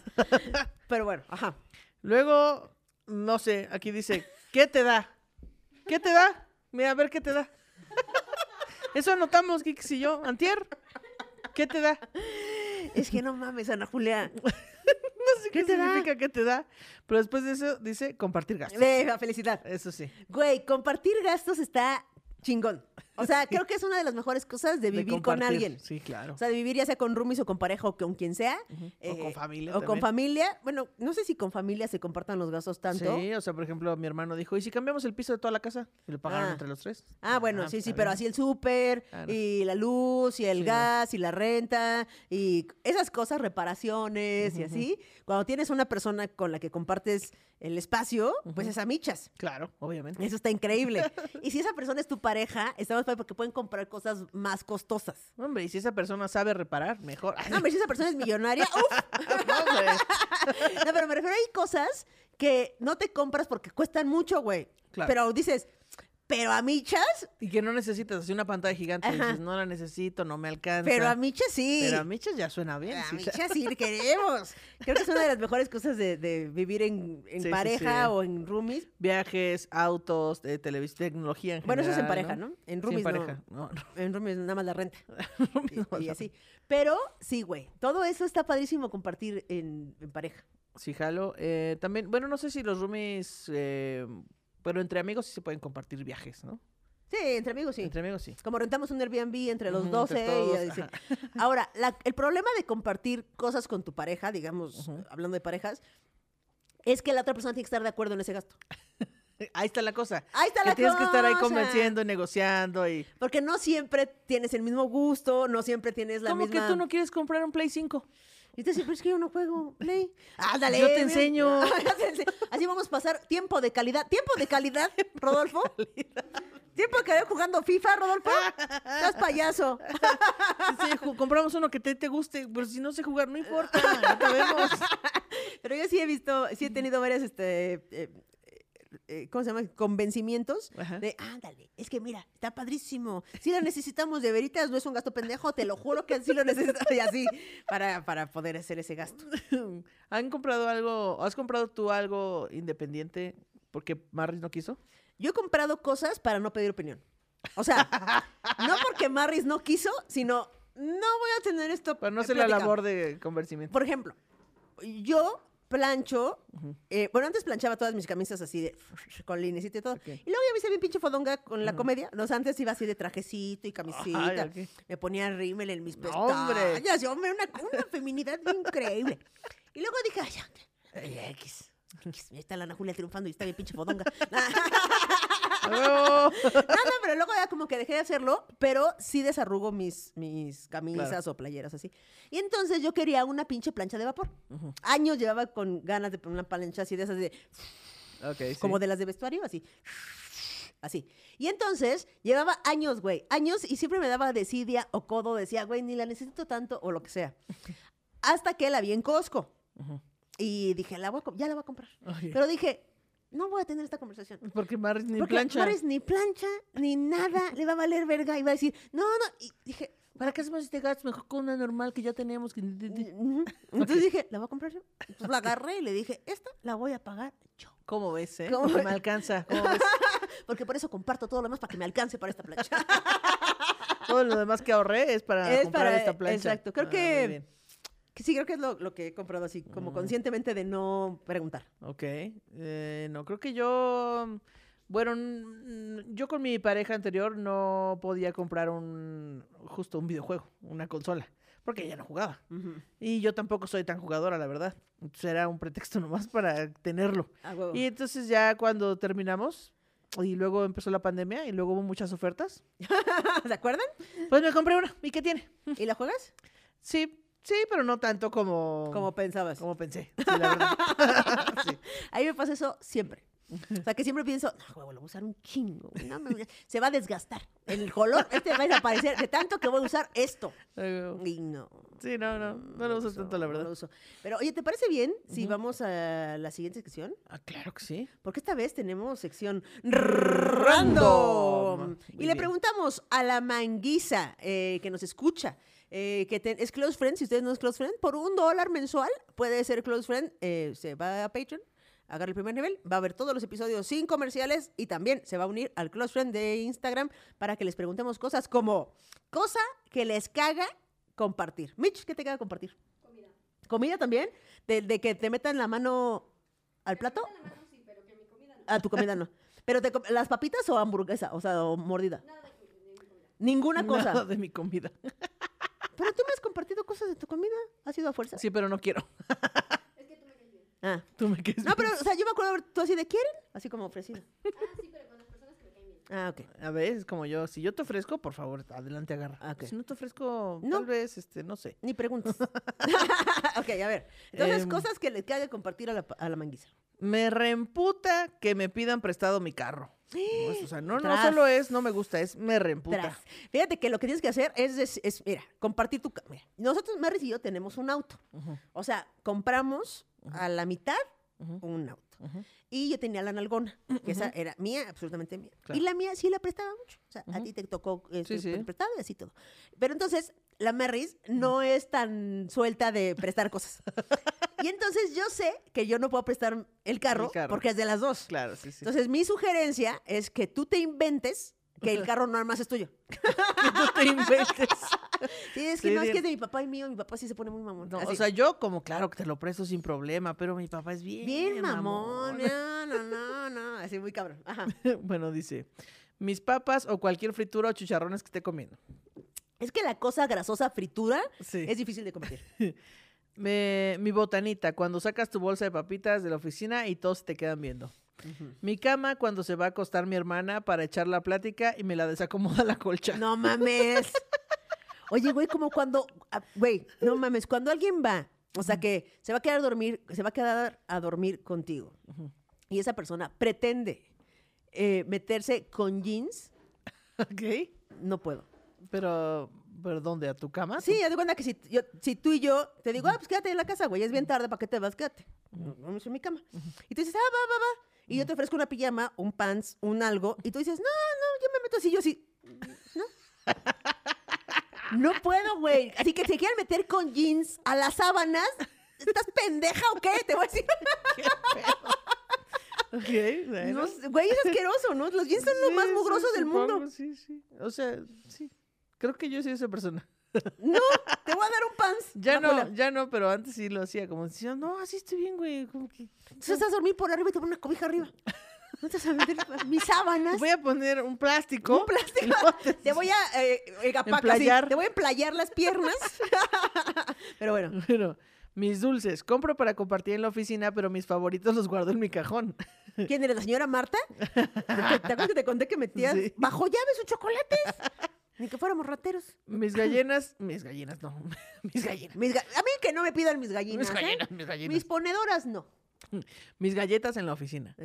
Pero bueno, ajá. Luego, no sé, aquí dice, ¿qué te da? ¿Qué te da? Mira, a ver qué te da. Eso anotamos, Kix y yo, antier. ¿Qué te da? Es que no mames, Ana Julia. No sé qué, ¿Qué te da? significa qué te da, pero después de eso dice compartir gastos. Venga, felicidad. Eso sí. Güey, compartir gastos está chingón. O sea, creo que es una de las mejores cosas de de vivir con alguien. Sí, claro. O sea, de vivir ya sea con roomies o con pareja o con quien sea. O con eh, familia O con familia. Bueno, no sé si con familia se compartan los gastos tanto. Sí, o sea, por ejemplo, mi hermano dijo, ¿y si cambiamos el piso de toda la casa? Y lo pagaron Ah. entre los tres. Ah, bueno, Ah, sí, sí, está pero así el súper y la luz y el Sí, no. gas y la renta y esas cosas, reparaciones y así. Cuando tienes una persona con la que compartes el espacio, pues es a michas. Claro, obviamente. Eso está increíble. y si esa persona es tu pareja, está porque pueden comprar cosas más costosas. Hombre, y si esa persona sabe reparar, mejor. No, hombre, si esa persona es millonaria, ¡uf! No, güey. No, pero me refiero, hay cosas que no te compras porque cuestan mucho, güey. Claro. Pero dices, pero a michas, Y que no necesitas así una pantalla gigante. y. Dices, no la necesito, no me alcanza. pero a michas sí. Pero a michas ya suena bien. A sí, michas sí queremos. Creo que es una de las mejores cosas de, de vivir en, en Sí, pareja sí. o en roomies. Viajes, autos, eh, televis- tecnología en Bueno, eso es en pareja, ¿no? En roomies en pareja. No, no. En roomies nada más la renta. Y, y así. Pero sí, güey. Todo eso está padrísimo compartir en, en pareja. Sí, jalo. Eh, también, bueno, no sé si los roomies, eh, pero entre amigos sí se pueden compartir viajes, ¿no? Sí, entre amigos sí. Entre amigos sí. Como rentamos un Airbnb entre los Ujú, 12 entre y todos, dice- ajá. Ahora, la- el problema de compartir cosas con tu pareja, digamos, Ujú. hablando de parejas, es que la otra persona tiene que estar de acuerdo en ese gasto. Ahí está la cosa. Ahí está que la tienes que estar ahí cosa. convenciendo, negociando y... Porque no siempre tienes el mismo gusto, no siempre tienes la ¿Cómo misma... que tú no quieres comprar un Play 5? Y te dice, pero es que yo no juego Play. Ándale. Yo te enseño. Así vamos a pasar tiempo de calidad. ¿Tiempo de calidad, Rodolfo? ¿Tiempo de calidad jugando FIFA, Rodolfo? Estás payaso. Sí, compramos uno que te, te guste, pero si no sé jugar, no importa, ya te vemos. Pero yo sí he visto, sí he tenido varias, este, eh, eh, ¿cómo se llama? Convencimientos Ajá. de, ándale, es que mira, está padrísimo. Si la necesitamos de veritas, no es un gasto pendejo, te lo juro que sí lo necesitamos. Y así, para, para poder hacer ese gasto. ¿Han comprado algo, has comprado tú algo independiente porque Marris no quiso? Yo he comprado cosas para no pedir opinión. O sea, no porque Marris no quiso, sino no voy a tener esto. Para no hacer la labor de convencimiento. Por ejemplo, yo plancho. eh, bueno, antes planchaba todas mis camisas así de con linecito y todo. Y luego ya me hice bien pinche fodonga con la comedia. No, o sea, antes iba así de trajecito y camisita. Ay. Me ponía rímel en mis pestañas. hombre. una, una feminidad increíble. Y luego dije, ay, ay, X. X, Ahí está la Ana Julia triunfando y está bien pinche fodonga. No, no, pero luego ya como que dejé de hacerlo, pero sí desarrugo mis, mis camisas Claro. o playeras así. Y entonces yo quería una pinche plancha de vapor. Años llevaba con ganas de poner una plancha así de esas de, Ok, sí. como de las de vestuario, así. Así. Y entonces llevaba años, güey, años y siempre me daba desidia o codo, decía, güey, ni la necesito tanto o lo que sea. Hasta que la vi en Costco. Y dije, la voy a ya la voy a comprar. Pero dije, no voy a tener esta conversación. Porque Maris ni Porque plancha. Mares ni plancha, ni nada, le va a valer verga y va a decir, no, no. Y dije, ¿Para qué hacemos este gasto mejor con una normal que ya teníamos? Que... Entonces dije, la voy a comprar yo. Entonces la agarré y le dije, esta la voy a pagar yo. ¿Cómo ves, eh? ¿Cómo me alcanza. ¿Cómo ves? Porque por eso comparto todo lo demás para que me alcance para esta plancha. Todo lo demás que ahorré es para Es comprar para- esta plancha. exacto. Creo Ah, que-. Que sí, creo que es lo, lo que he comprado así, Mm. como conscientemente de no preguntar. Ok. eh, no, creo que yo. Bueno, mm, yo con mi pareja anterior no podía comprar un. Justo un videojuego, una consola. Porque ella no jugaba. Y yo tampoco soy tan jugadora, la verdad. Entonces era un pretexto nomás para tenerlo. Y entonces ya cuando terminamos. Y luego empezó la pandemia y luego hubo muchas ofertas. ¿Se acuerdan? Pues me compré una. ¿Y qué tiene? ¿Y la juegas? Sí, sí, pero no tanto como. Como pensabas. como pensé. Sí, la verdad. Sí. A mí me pasa eso siempre. O sea, que siempre pienso, no, huevo, lo voy a usar un chingo. no a-". se va a desgastar. El color, este va a desaparecer de tanto que voy a usar esto. Y no. Sí, no, no, no lo uso uso, tanto, la no lo verdad. uso. Pero, oye, ¿te parece bien si vamos a la siguiente sección? Ah, claro que sí. Porque esta vez tenemos sección Random. random. Y le preguntamos a la manguisa eh, que nos escucha, eh, que te- es close friend, si usted no es close friend, por un dólar mensual puede ser close friend, eh, se va a Patreon, agarra el primer nivel, va a ver todos los episodios sin comerciales y también se va a unir al close friend de Instagram para que les preguntemos cosas como, cosa que les caga compartir. Mitch, ¿qué te caga compartir? Comida. ¿Comida también? ¿De, de que te metan la mano al plato? A tu comida no. Pero te com- las papitas o hamburguesa, o sea, o mordida. Ninguna cosa. Nada de mi comida. Pero tú me has compartido cosas de tu comida. ¿Ha sido a fuerza? Sí, pero no quiero. Ah. Tú me quedes No, bien. pero, o sea, yo me acuerdo tú así de ¿quieren? Así como ofrecido. Ah, ok. A ver, es como yo. Si yo te ofrezco, por favor, adelante, agarra. Ah, ok. Si no te ofrezco, No. tal vez, este, no sé. Ni preguntas. ok, a ver. Entonces, Em. cosas que le cague compartir a la, a la manguisa. Me reemputa que me pidan prestado mi carro. No, es- o sea, no, solo es no me gusta, es me reemputa. Tras. Fíjate que lo que tienes que hacer es, es- es, mira, compartir tu... Mira, nosotros, Maris y yo, tenemos un auto. O sea, compramos a la mitad un auto. Y yo tenía la nalgona, que esa era mía, absolutamente mía. Claro. Y la mía sí la prestaba mucho. O sea, a ti te tocó Sí, sí. prestado y así todo. Pero entonces, la Merris no es tan suelta de prestar cosas. y entonces yo sé que yo no puedo prestar el carro, El carro. porque es de las dos. Claro, sí, sí. Entonces, mi sugerencia es que tú te inventes que el carro nada más es tuyo. que tú te inventes. Sí, es que Sí, no, es que es de mi papá y mío. Mi papá sí se pone muy mamón. No, o sea, yo como claro que te lo presto sin problema, pero mi papá es bien. Bien mamón. No, no, no, no. Así muy cabrón. Ajá. bueno, dice, mis papas o cualquier fritura o chicharrones que esté comiendo. Es que la cosa grasosa fritura Sí. es difícil de compartir. Me- mi botanita, cuando sacas tu bolsa de papitas de la oficina y todos te quedan viendo. Mi cama, cuando se va a acostar mi hermana para echar la plática y me la desacomoda la colcha. No mames. Oye, güey, como cuando, ah, güey, no mames, cuando alguien va, o sea, que se va a quedar a dormir, se va a quedar a dormir contigo y esa persona pretende eh, meterse con jeans, Ok. no puedo. Pero, ¿pero dónde? ¿A tu cama? Sí, haz de cuenta que si, yo- si tú y yo te digo, ah, pues quédate en la casa, güey, es bien tarde, ¿para qué te vas? Quédate. Vamos en mi cama. Y tú dices, ah, va, va, va. Y yo te ofrezco una pijama, un pants, un algo, y tú dices, no, no, yo me meto así, yo así, no. No puedo, güey. Así que si quieren meter con jeans a las sábanas, ¿estás pendeja o qué? Te voy a decir. Bueno. No sé, güey, es asqueroso, ¿no? Los jeans son lo Sí, más sí, mugrosos del supongo, mundo. Sí, sí. O sea, sí. Creo que yo soy esa persona. No, te voy a dar un OnlyFans. Ya no, ya no, pero antes sí lo hacía. Como decía, no, así estoy bien, güey. Como que... Entonces estás a dormir por arriba y te pones una cobija arriba. No te vas a meter mis sábanas. Voy a poner un plástico. Un plástico. te- Te voy a eh, Emplayar. sí, te voy a emplayar las piernas. Pero bueno, Bueno, mis dulces. Compro para compartir en la oficina, pero mis favoritos los guardo en mi cajón. ¿quién eres? ¿La señora Marta? ¿Te, te acuerdas que te conté que metías Sí. bajo llave sus chocolates? Ni que fuéramos rateros. Mis gallinas, mis gallinas, no. mis gallinas. Mis ga- a mí que no me pidan mis gallinas. Mis ¿eh? gallinas, mis gallinas. Mis ponedoras no. Mis galletas en la oficina.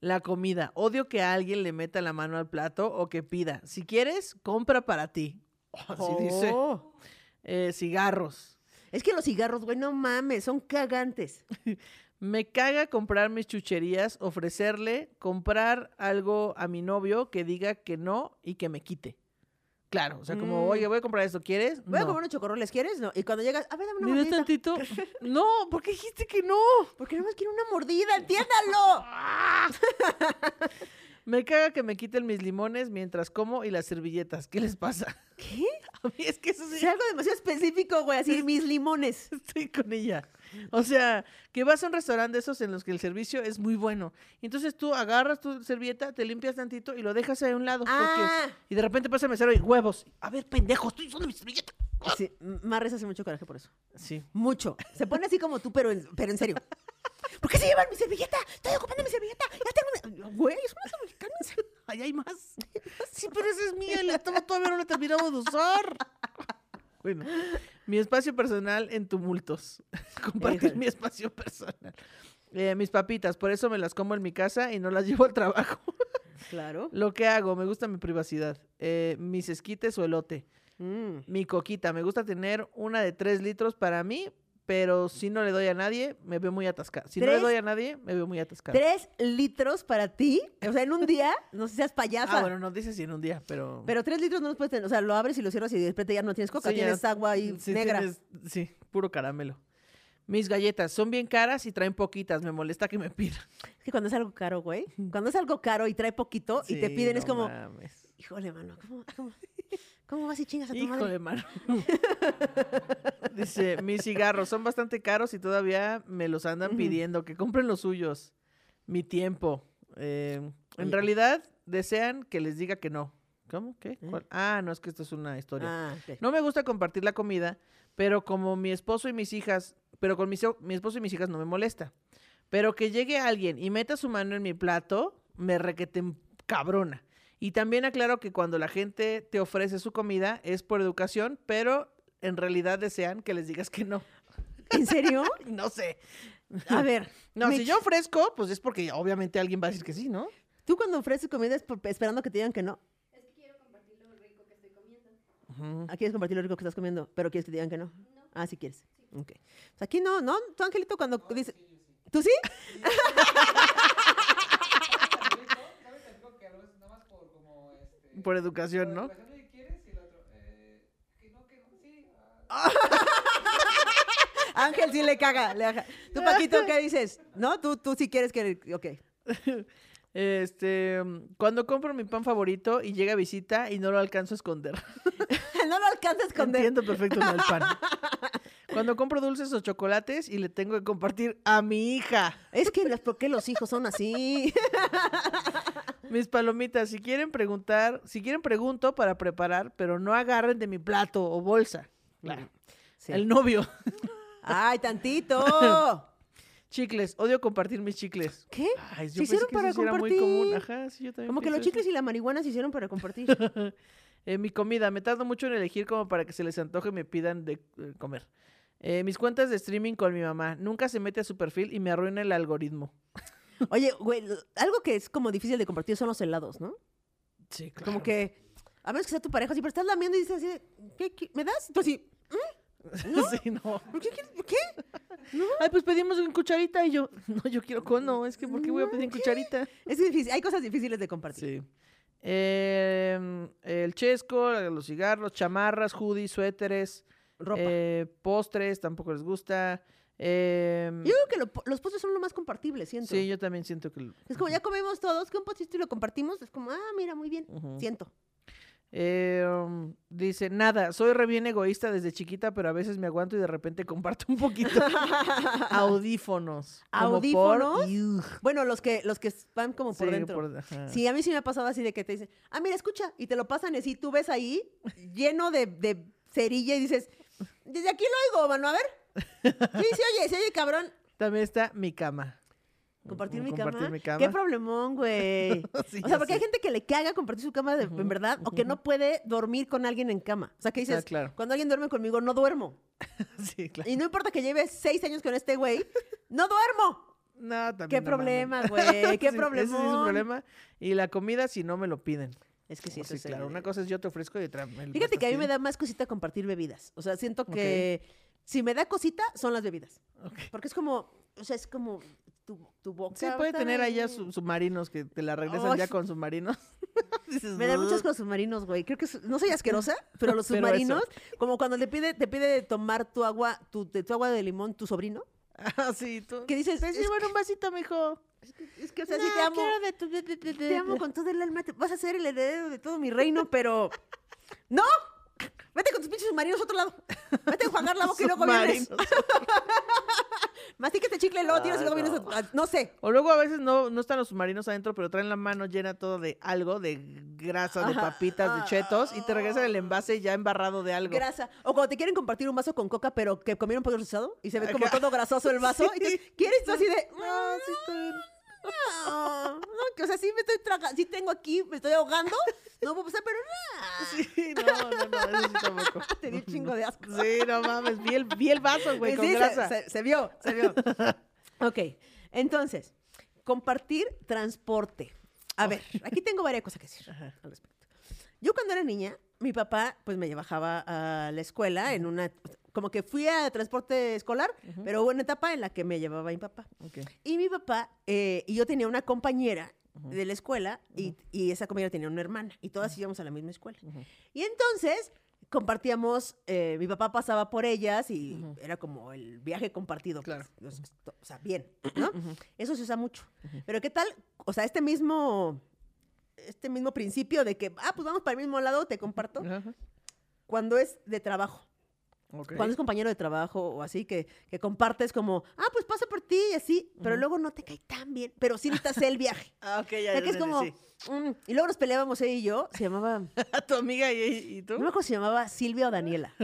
La comida. Odio que alguien le meta la mano al plato o que pida. Si quieres, compra para ti. Así dice. Oh. Eh, cigarros. Es que los cigarros, güey, no mames, son cagantes. Me caga comprar mis chucherías, ofrecerle, comprar algo a mi novio que diga que no y que me quite. Claro, o sea, como, Mm. oye, voy a comprar esto, ¿quieres? Voy a no. comer unos chocorroles, ¿quieres? No. Y cuando llegas, a ver, dame una ¿Me das mordida. tantito? no, ¿por qué dijiste que no? Porque no más quiero una mordida, entiéndalo. Me caga que me quiten mis limones mientras como y las servilletas. ¿Qué les pasa? ¿Qué? A mí es que eso sí, Es algo demasiado específico, güey, así mis limones. estoy con ella. O sea, que vas a un restaurante de esos en los que el servicio es muy bueno. Entonces tú agarras tu servilleta, te limpias tantito y lo dejas ahí a un lado. porque- Ah. Y de repente pasa el mesero y huevos. A ver, pendejo, estoy usando mi servilleta. Sí, Marres hace mucho coraje por eso. Sí. Mucho. Se pone así como tú, pero en, pero en serio. ¿Por qué se llevan mi servilleta? Estoy ocupando mi servilleta. Ya tengo mi... Güey, es una servilleta. Ahí hay más. Sí, pero esa es mía. La estaba todavía no la terminamos de usar. Bueno, mi espacio personal en tumultos. Compartir mi espacio personal. Eh, mis papitas, por eso me las como en mi casa y no las llevo al trabajo. Claro. Lo que hago, me gusta mi privacidad. Eh, mis esquites o elote. Mm. Mi coquita, me gusta tener una de tres litros para mí, pero si no le doy a nadie, me veo muy atascada. Si no le doy a nadie, me veo muy atascada. Tres litros para ti. O sea, en un día, no sé si seas payasa. Ah, bueno, no dice si en un día, pero... Pero tres litros no los puedes tener. O sea, lo abres y lo cierras y de repente ya no tienes coca, Sí, ya. tienes agua ahí Sí, negra. tienes- sí, puro caramelo. Mis galletas son bien caras y traen poquitas. Me molesta que me pidan. Es que cuando es algo caro, güey. Cuando es algo caro y trae poquito y te piden, es como, mames. híjole, mano, ¿cómo, cómo, cómo vas y chingas a tu madre? Híjole, mano. Dice, mis cigarros son bastante caros y todavía me los andan pidiendo. Que compren los suyos. Mi tiempo. Eh, en Oye. realidad, desean que les diga que no. ¿Cómo? ¿Qué? ¿Eh? ¿Cuál? Ah, no, es que esto es una historia. Ah. No me gusta compartir la comida, pero como mi esposo y mis hijas, pero con mis, mi esposo y mis hijas no me molesta. Pero que llegue alguien y meta su mano en mi plato, me requete cabrona. Y también aclaro que cuando la gente te ofrece su comida es por educación, pero en realidad desean que les digas que no. ¿En serio? No sé. A ver, No, si yo ofrezco, pues es porque obviamente alguien va a decir que sí, ¿no? tú cuando ofreces comida es por- esperando que te digan que no. Ujú. Ah, quieres compartir lo rico que estás comiendo, pero quieres que te digan que no. Ah, sí quieres. Ok. Pues aquí no, ¿no? Tú, Angelito, cuando dice... ¿Tú sí? ¿Sabes? Te digo que a veces nada más por como este. Por educación, ¿no? educación, oye, ¿quieres? Y el otro, eh, que no, que no, sí. ah. Ángel sí le caga. Le caga. Tú, Paquito, ¿qué dices? ¿No? Tú, tú sí quieres que... Ok. Este, cuando compro mi pan favorito y llega visita y no lo alcanzo a esconder. no lo alcanzas a esconder. Entiendo perfecto del pan. Cuando compro dulces o chocolates y le tengo que compartir a mi hija Es que, ¿por qué los hijos son así? Mis palomitas. Si quieren preguntar, si quieren pregunto para preparar, pero no agarren de mi plato o bolsa. Claro. Sí. El novio. ¡Ay, tantito! Chicles. Odio compartir mis chicles. ¿Qué? Ay, Se hicieron que para era muy común. compartir. Ajá, sí, yo también Como que los eso. chicles y la marihuana se hicieron para compartir. Eh, mi comida, me tardo mucho en elegir como para que se les antoje y me pidan de eh, comer. Eh, mis cuentas de streaming con mi mamá. Nunca se mete a su perfil y me arruina el algoritmo. Oye, güey, algo que es como difícil de compartir son los helados, ¿no? Sí, claro. Como que, a menos que sea tu pareja, así, pero estás lamiendo y dices así, ¿qué, qué- me das? Y tú así, sí, no. ¿por qué quieres? ¿Por qué? Ay, pues pedimos en cucharita y yo, no, yo quiero cono. Es que, ¿por qué voy a pedir en cucharita? Es difícil, hay cosas difíciles de compartir. Sí. Eh, el chesco, los cigarros, chamarras, hoodies, suéteres, Ropa. eh, postres, tampoco les gusta. Eh, Yo creo que lo- los postres son lo más compartible, siento. sí, yo también siento que... Es como, ya comemos todos, que un postito y lo compartimos, es como, ah, mira, muy bien, siento. Eh, um, dice, nada, soy re bien egoísta desde chiquita, pero a veces me aguanto y de repente comparto un poquito. Audífonos. como por- ¿Audífonos? Bueno, los que, los que van como por Sí, dentro. por-. Sí, a mí sí me ha pasado así de que te dicen, ah, mira, escucha, y te lo pasan así, tú ves ahí lleno de, de cerilla y dices, desde aquí lo oigo, mano, a ver. Sí, se oye, se oye, cabrón. También está mi cama. ¿Compartir mi Compartir cama? mi cama. Qué problemón, güey. Sí, o sea, porque hay gente que le caga compartir su cama de, en verdad, o que no puede dormir con alguien en cama. O sea, que Ah, dices, claro. cuando alguien duerme conmigo, no duermo. Sí, claro. Y no importa que lleve seis años con este güey, no duermo. No, también Qué no problema, güey. Qué Sí, problema. Ese sí es problema. Y la comida si no me lo piden. Es que sí, Sí, eso es, claro. Una cosa es yo te ofrezco y otra Fíjate que a mí me da más cosita compartir bebidas. O sea, siento que si me da cosita, son las bebidas. Porque es como, o sea, es como tu, tu boca. Sí, puede tener allá ahí. su- submarinos que te la regresan ya con submarinos. Dices, Me dan muchas cosas submarinos, güey. Creo que es- no soy asquerosa, pero los Pero submarinos, como cuando le pide, te pide tomar tu agua, tu, de tu agua de limón, tu sobrino. Ah, sí, tú. ¿Qué dices? Te Es sirvo en un vasito, mijo. Es que, o sea, sí No, te amo. quiero de tu- de- de- de- Te amo con todo el alma. te- vas a ser el heredero de todo mi reino, pero. ¡No! Vete con tus pinches submarinos a otro lado. Vete a enjuagar la boca y luego vienes. Mastícate chicle, luego tiras y luego vienes a, a- No sé. O luego a veces no, no están los submarinos adentro, pero traen la mano llena todo de algo, de grasa, de papitas, de chetos, y te regresan el envase ya embarrado de algo. Grasa. O cuando te quieren compartir un vaso con coca, pero que comieron pollo rostizado y se ve como todo grasoso el vaso. Y te- ¿Quieres tú así de.? No, sí, está bien. No, no, que, o sea, sí me estoy tragando, sí tengo aquí, me estoy ahogando. No puedo pasar, pero no. Sí, no, no, no, eso sí tampoco. Te di un chingo de asco. Sí, no mames, vi el, vi el vaso, güey, con Sí, se- grasa. Se, se vio, se vio. ok, entonces, compartir transporte. A ver, aquí tengo varias cosas que decir Ajá. al respecto. Yo cuando era niña, mi papá pues me bajaba a la escuela en una, como que fui a transporte escolar, pero hubo una etapa en la que me llevaba mi papá. Y mi papá, eh, y yo tenía una compañera de la escuela y, y esa compañera tenía una hermana y todas íbamos a la misma escuela. Y entonces compartíamos, eh, mi papá pasaba por ellas y era como el viaje compartido. Claro. pues, los- o sea, bien, ¿no? Eso se usa mucho. Pero ¿qué tal? O sea, este mismo, este mismo principio de que, ah, pues vamos para el mismo lado, te comparto, cuando es de trabajo. Ok. Cuando es compañero de trabajo o así, que, que compartes como, ah, pues pasa por ti y así, pero luego no te cae tan bien, pero sí necesitas el viaje. Ah, ok, ya, ya que es como, sí. mm, y luego nos peleábamos ella y yo, se llamaba, no ¿A tu amiga y, y tú? me acuerdo si se llamaba Silvia o Daniela.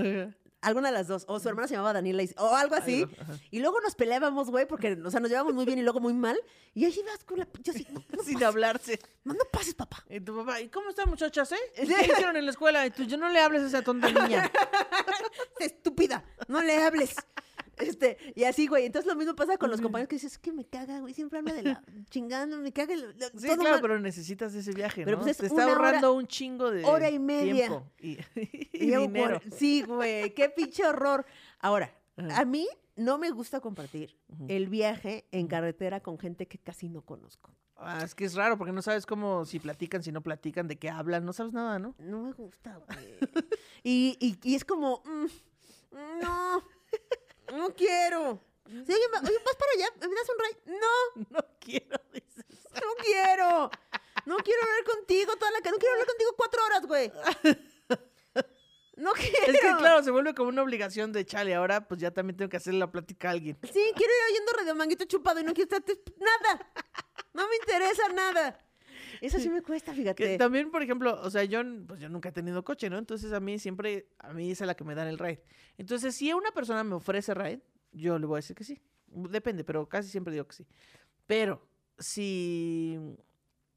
Alguna de las dos. O su hermana se llamaba Daniela y- o algo así. Y luego nos peleábamos, güey, porque, o sea, nos llevábamos muy bien y luego muy mal. Y ahí vas con la... Yo sí, no, no, Sin pases, hablarse. no, no pases, papá. Y tu papá, ¿y cómo están muchachas, eh? ¿Qué hicieron en la escuela? Y tú, yo no le hables a esa tonta niña. estúpida, no le hables. Este, y así, güey. Entonces lo mismo pasa con los compañeros que dices, es que me caga, güey. Siempre habla de la chingando, me caga. el- lo- Sí, todo claro, mal". pero necesitas ese viaje, Pero, ¿no? pues, es Te está hora- ahorrando un chingo de hora y media. tiempo y, y Y dinero. Sí, güey, qué pinche horror. Ahora, Ajá. a mí no me gusta compartir el viaje en carretera con gente que casi no conozco. Ah, es que es raro porque no sabes cómo, si platican, si no platican, de qué hablan, no sabes nada, ¿no? No me gusta, güey. y, y, y es como, mm, no, no quiero. Sí, oye, ma- oye, vas para allá, ¿me das un ride? No, No quiero, dices. no quiero. No quiero hablar contigo toda la que no quiero hablar contigo cuatro horas, güey. No quiero. Es que claro, se vuelve como una obligación de chale, ahora pues ya también tengo que hacerle la plática a alguien. Sí, quiero ir oyendo Radio Manguito chupado y no quiero estar nada. No me interesa nada. Eso sí me cuesta, Que fíjate. también, por ejemplo, o sea, yo, pues yo nunca he tenido coche, ¿no? Entonces a mí siempre, a mí es a la que me dan el ride. Entonces, si una persona me ofrece ride, yo le voy a decir que sí. Depende, pero casi siempre digo que sí. Pero si,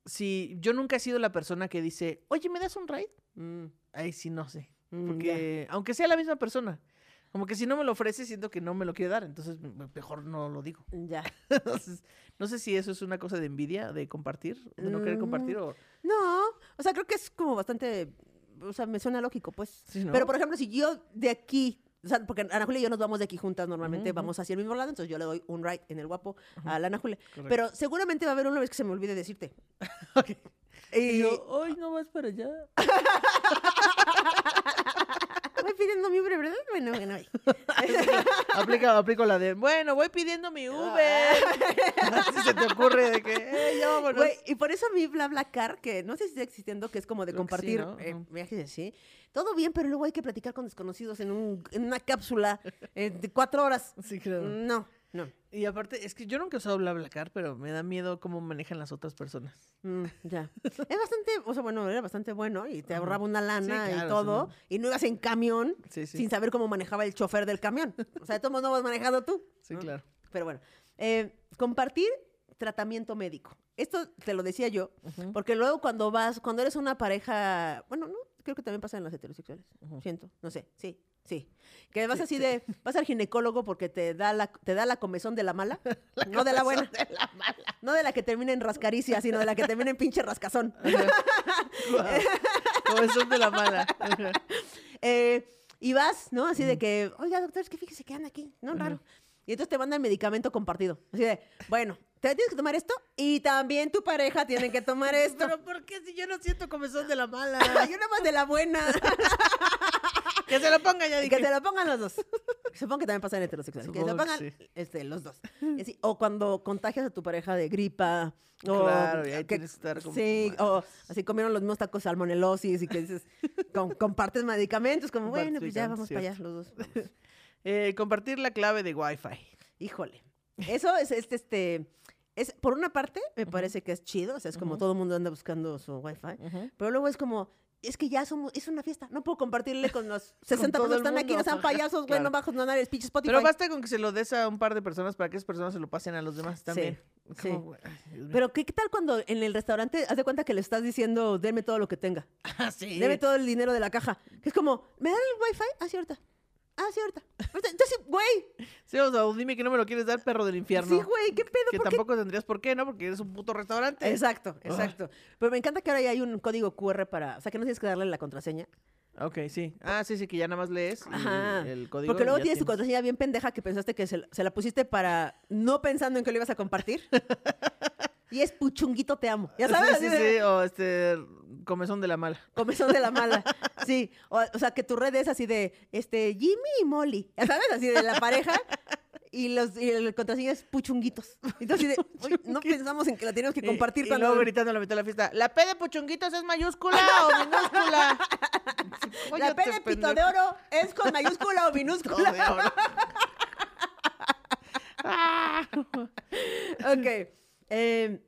si yo nunca he sido la persona que dice, oye, ¿me das un ride? Mm, Ahí sí no sé. mm, Porque, aunque sea la misma persona, como que si no me lo ofrece, siento que no me lo quiere dar. Entonces, me- mejor no lo digo. ya. Entonces, no sé si eso es una cosa de envidia, de compartir, de no querer Mm. compartir o... No, o sea, creo que es como bastante, o sea, me suena lógico, pues. Sí, ¿no? Pero, por ejemplo, si yo de aquí, o sea, porque Ana Julia y yo nos vamos de aquí juntas normalmente, Ujú, ujú. vamos hacia el mismo lado, entonces yo le doy un ride en el guapo a la Ana Julia. Correcto. Pero seguramente va a haber una vez que se me olvide decirte. Ok. Y, Y yo, ay, no vas para allá. Voy pidiendo mi Uber, ¿verdad? Bueno, bueno. ahí. Aplica, aplico la de, bueno, voy pidiendo mi Uber. Así se te ocurre de que, eh, ya vámonos. Güey, y por eso mi BlaBlaCar, que no sé si está existiendo, que es como de Creo que sí, compartir ¿no? eh, viajes así. Todo bien, pero luego hay que platicar con desconocidos en, un, en una cápsula eh, de cuatro horas. Sí, claro. No, no. Y aparte, es que yo nunca he usado BlaBlaCar, pero me da miedo cómo manejan las otras personas. Mm, ya. Es bastante, o sea, bueno, era bastante bueno y te ahorraba una lana claro, y todo. Y no ibas en camión Sí, sin saber cómo manejaba el chofer del camión. O sea, de todos modos no vas manejando tú. Sí, ¿no? claro. Pero bueno, eh, compartir tratamiento médico. Esto te lo decía yo, porque luego cuando vas, cuando eres una pareja, bueno, no, creo que también pasa en los heterosexuales. Siento, no sé, sí, sí. Que vas Sí, así sí. de, vas al ginecólogo porque te da la, te da la comezón de la mala, no de la buena. No de la que termina en rascaricia, sino de la que termina en pinche rascazón. Como son de la mala. Eh, y vas, ¿no? Así de que, oiga, doctor, es que fíjese que anda aquí, no, raro. Y entonces te mandan medicamento compartido. Así de, bueno, te tienes que tomar esto y también tu pareja tiene que tomar esto. Pero ¿por qué si yo no siento comezón de la mala? Yo nada más de la buena. Que se lo ponga ya Y dije. que se lo pongan los dos. Supongo que también pasa en heterosexuales. Que se lo Supongo que pongan sí. este, los dos. Así, o cuando contagias a tu pareja de gripa. O Claro, y ahí que- tienes que estar como, Sí, o así comieron los mismos tacos salmonelosis y que dices, com- compartes medicamentos, como, bueno, pues ya vamos para allá los dos. vamos". Eh, compartir la clave de Wi-Fi. Híjole. Eso es este, este, es, por una parte, me parece que es chido, o sea, es como todo el mundo anda buscando su wifi, pero luego es como, es que ya somos, es una fiesta, no puedo compartirle con los 60 todo personas el que están aquí, no sean payasos, güey, no claro. bajos, no nadie, pinche Spotify. Pero basta con que se lo des a un par de personas para que esas personas se lo pasen a los demás también. sí. Ay, mío. Pero ¿qué, qué tal cuando en el restaurante haz de cuenta que le estás diciendo, denme todo lo que tenga, Ah, sí. deme todo el dinero de la caja? Que es como, ¿me dan el wifi? Ah, sí, ahorita. Ah, sí, ahorita. Ahorita. Entonces, güey, Sí, o sea, dime que no me lo quieres dar, perro del infierno. sí, güey, ¿qué pedo? Que ¿Por qué tampoco tendrías por qué, ¿no? Porque eres un puto restaurante. Exacto, exacto. Pero me encanta que ahora ya hay un código QR para, o sea, que no tienes que darle la contraseña. Ok, sí. Ah, sí, sí, que ya nada más lees Ajá. el código. Porque luego tienes tu contraseña bien pendeja que pensaste que se, la- se la pusiste para no pensando en que lo ibas a compartir. y es puchunguito te amo. Ya sabes, Sí, sí, sí. O este, comezón de la mala. comezón de la mala. Sí, o, o sea, que tu red es así de este Jimmy y Molly. Ya sabes, así de la pareja. Y los y el contraseña es puchunguitos. Entonces, de, "Uy, no pensamos en que la teníamos que Y- compartir y, cuando luego gritando a la mitad de la fiesta. ¿La P de Puchunguitos es mayúscula o minúscula? la P de pito de oro es con mayúscula o minúscula. de oro. ok. Eh,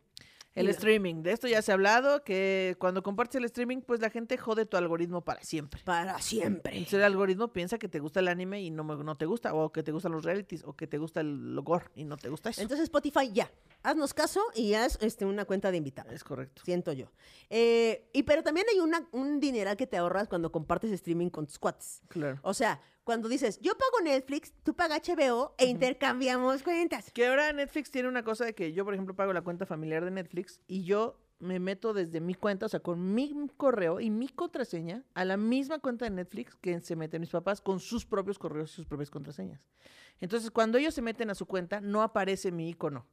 El Mira. streaming. De esto ya se ha hablado, que cuando compartes el streaming, pues la gente jode tu algoritmo para siempre. para siempre. Entonces el algoritmo piensa que te gusta el anime y no, me- no te gusta, o que te gustan los realities, o que te gusta el gore y no te gusta eso. Entonces, Spotify, ya. Haznos caso y haz este, una cuenta de invitados. es correcto. Siento yo. Eh, y pero también hay una, un dineral que te ahorras cuando compartes streaming con tus cuates. Claro. O sea, cuando dices, yo pago Netflix, tú pagas HBO e intercambiamos cuentas. Que ahora Netflix tiene una cosa de que yo, por ejemplo, pago la cuenta familiar de Netflix y yo me meto desde mi cuenta, o sea, con mi correo y mi contraseña a la misma cuenta de Netflix que se meten mis papás con sus propios correos y sus propias contraseñas. Entonces, cuando ellos se meten a su cuenta, no aparece mi icono.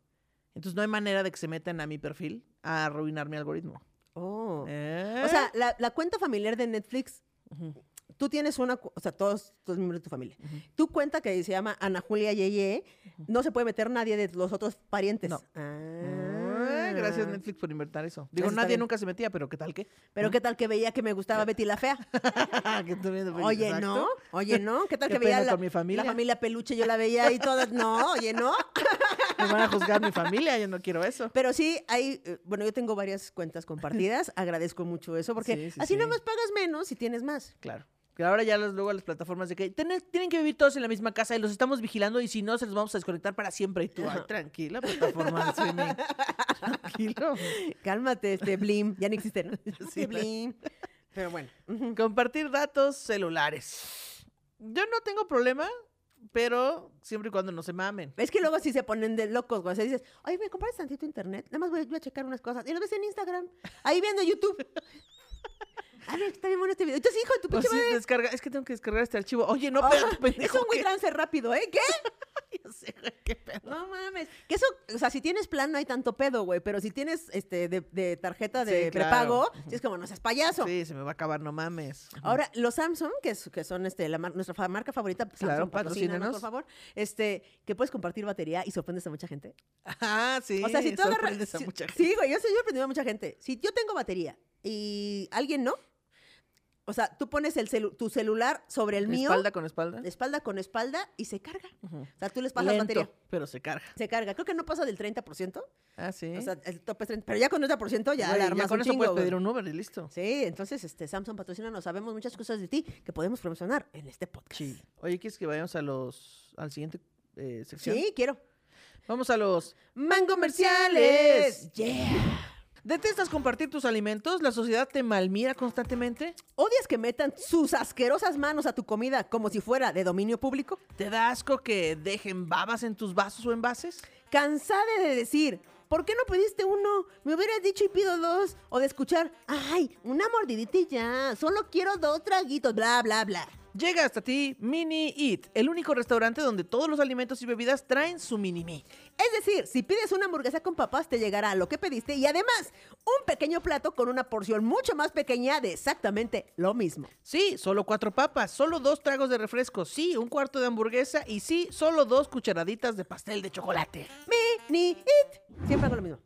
Entonces, no hay manera de que se metan a mi perfil a arruinar mi algoritmo. Oh. ¿Eh? O sea, la, la cuenta familiar de Netflix, Ujú. Tú tienes una, o sea, todos, todos miembros de tu familia. Tu cuenta que se llama Ana Julia Yeye, no se puede meter nadie de los otros parientes. No. Ah. Ah, gracias Netflix por inventar eso. Digo, Eso nadie bien. nunca se metía, pero ¿qué tal qué? Pero qué tal que veía que me gustaba Betty la Fea. Oye, exacto. no, oye, no, ¿qué tal Qué que veía la, mi familia. la familia peluche? Yo la veía y todas, no, oye, no. Me van a juzgar mi familia, yo no quiero eso. Pero sí, hay, eh, bueno, yo tengo varias cuentas compartidas, agradezco mucho eso, porque Sí, sí, así sí. nomás pagas menos y tienes más. Claro. Que ahora ya luego las plataformas de que "Tienen- tienen que vivir todos en la misma casa y los estamos vigilando y si no, se los vamos a desconectar para siempre. Y tú, ay, tranquila, plataforma de streaming. Tranquilo. Cálmate, este Blim, ya no existe, ¿no? Sí, Blim. Pero bueno. Compartir datos celulares. Yo no tengo problema, pero siempre y cuando no se mamen. Es que luego sí se ponen de locos, güey. O sea, dices, oye, ¿me compras tantito internet? Nada más voy, voy a checar unas cosas. Y lo ves en Instagram, ahí viendo YouTube. A ver, está bien bueno este video. Entonces, hijo de tu Pues pinche madre. descarga, es que tengo que descargar este archivo. Oye, no, Ah, espérate, pendejo, es un. WeTransfer rápido, ¿eh? ¿Qué? Sí, güey, qué pedo. No mames. Que eso, o sea, si tienes plan no hay tanto pedo, güey. Pero si tienes este de, de tarjeta de Sí, prepago, es como no seas payaso. Sí, se me va a acabar, no mames. Ahora, los Samsung, que, es- que son este, la mar- nuestra marca favorita, Samsung, Claro, patrocínanos, por favor, este, que puedes compartir batería y sorprendes a mucha gente. Ah, sí. o sea, si tú agarras... sorprendes a si- mucha gente. Sí, güey, yo sí he a mucha gente. Si yo tengo batería y alguien no, o sea, tú pones el celu- tu celular sobre el mío, Espalda con espalda. espalda con espalda, y se carga. O sea, tú les pasas Lento, batería. pero se carga. Se carga. Creo que no pasa del 30%. Ah, sí. O sea, el tope es 30%. Pero ya con 30% ya la armas con un eso chingo, puedes güey. pedir un Uber y listo. Sí, entonces, este, Samsung patrocina, nos sabemos muchas cosas de ti que podemos promocionar en este podcast. Sí. Oye, ¿quieres que vayamos a los al siguiente eh, sección? Sí, quiero. Vamos a los ¡Man comerciales! ¡Yeah! ¿Detestas compartir tus alimentos? ¿La sociedad te malmira constantemente? ¿Odias que metan sus asquerosas manos a tu comida como si fuera de dominio público? ¿Te da asco que dejen babas en tus vasos o envases? ¿Cansada de decir, ¿por qué no pediste uno? Me hubieras dicho y pido dos. O de escuchar, ¡ay, una mordidita y ya! Solo quiero dos traguitos, bla, bla, bla. Llega hasta ti Mini Eat, el único restaurante donde todos los alimentos y bebidas traen su mini me. Es decir, si pides una hamburguesa con papas, te llegará lo que pediste y además un pequeño plato con una porción mucho más pequeña de exactamente lo mismo. Sí, solo cuatro papas, solo dos tragos de refresco, sí, un cuarto de hamburguesa y sí, solo dos cucharaditas de pastel de chocolate. Mini it. Siempre hago lo mismo.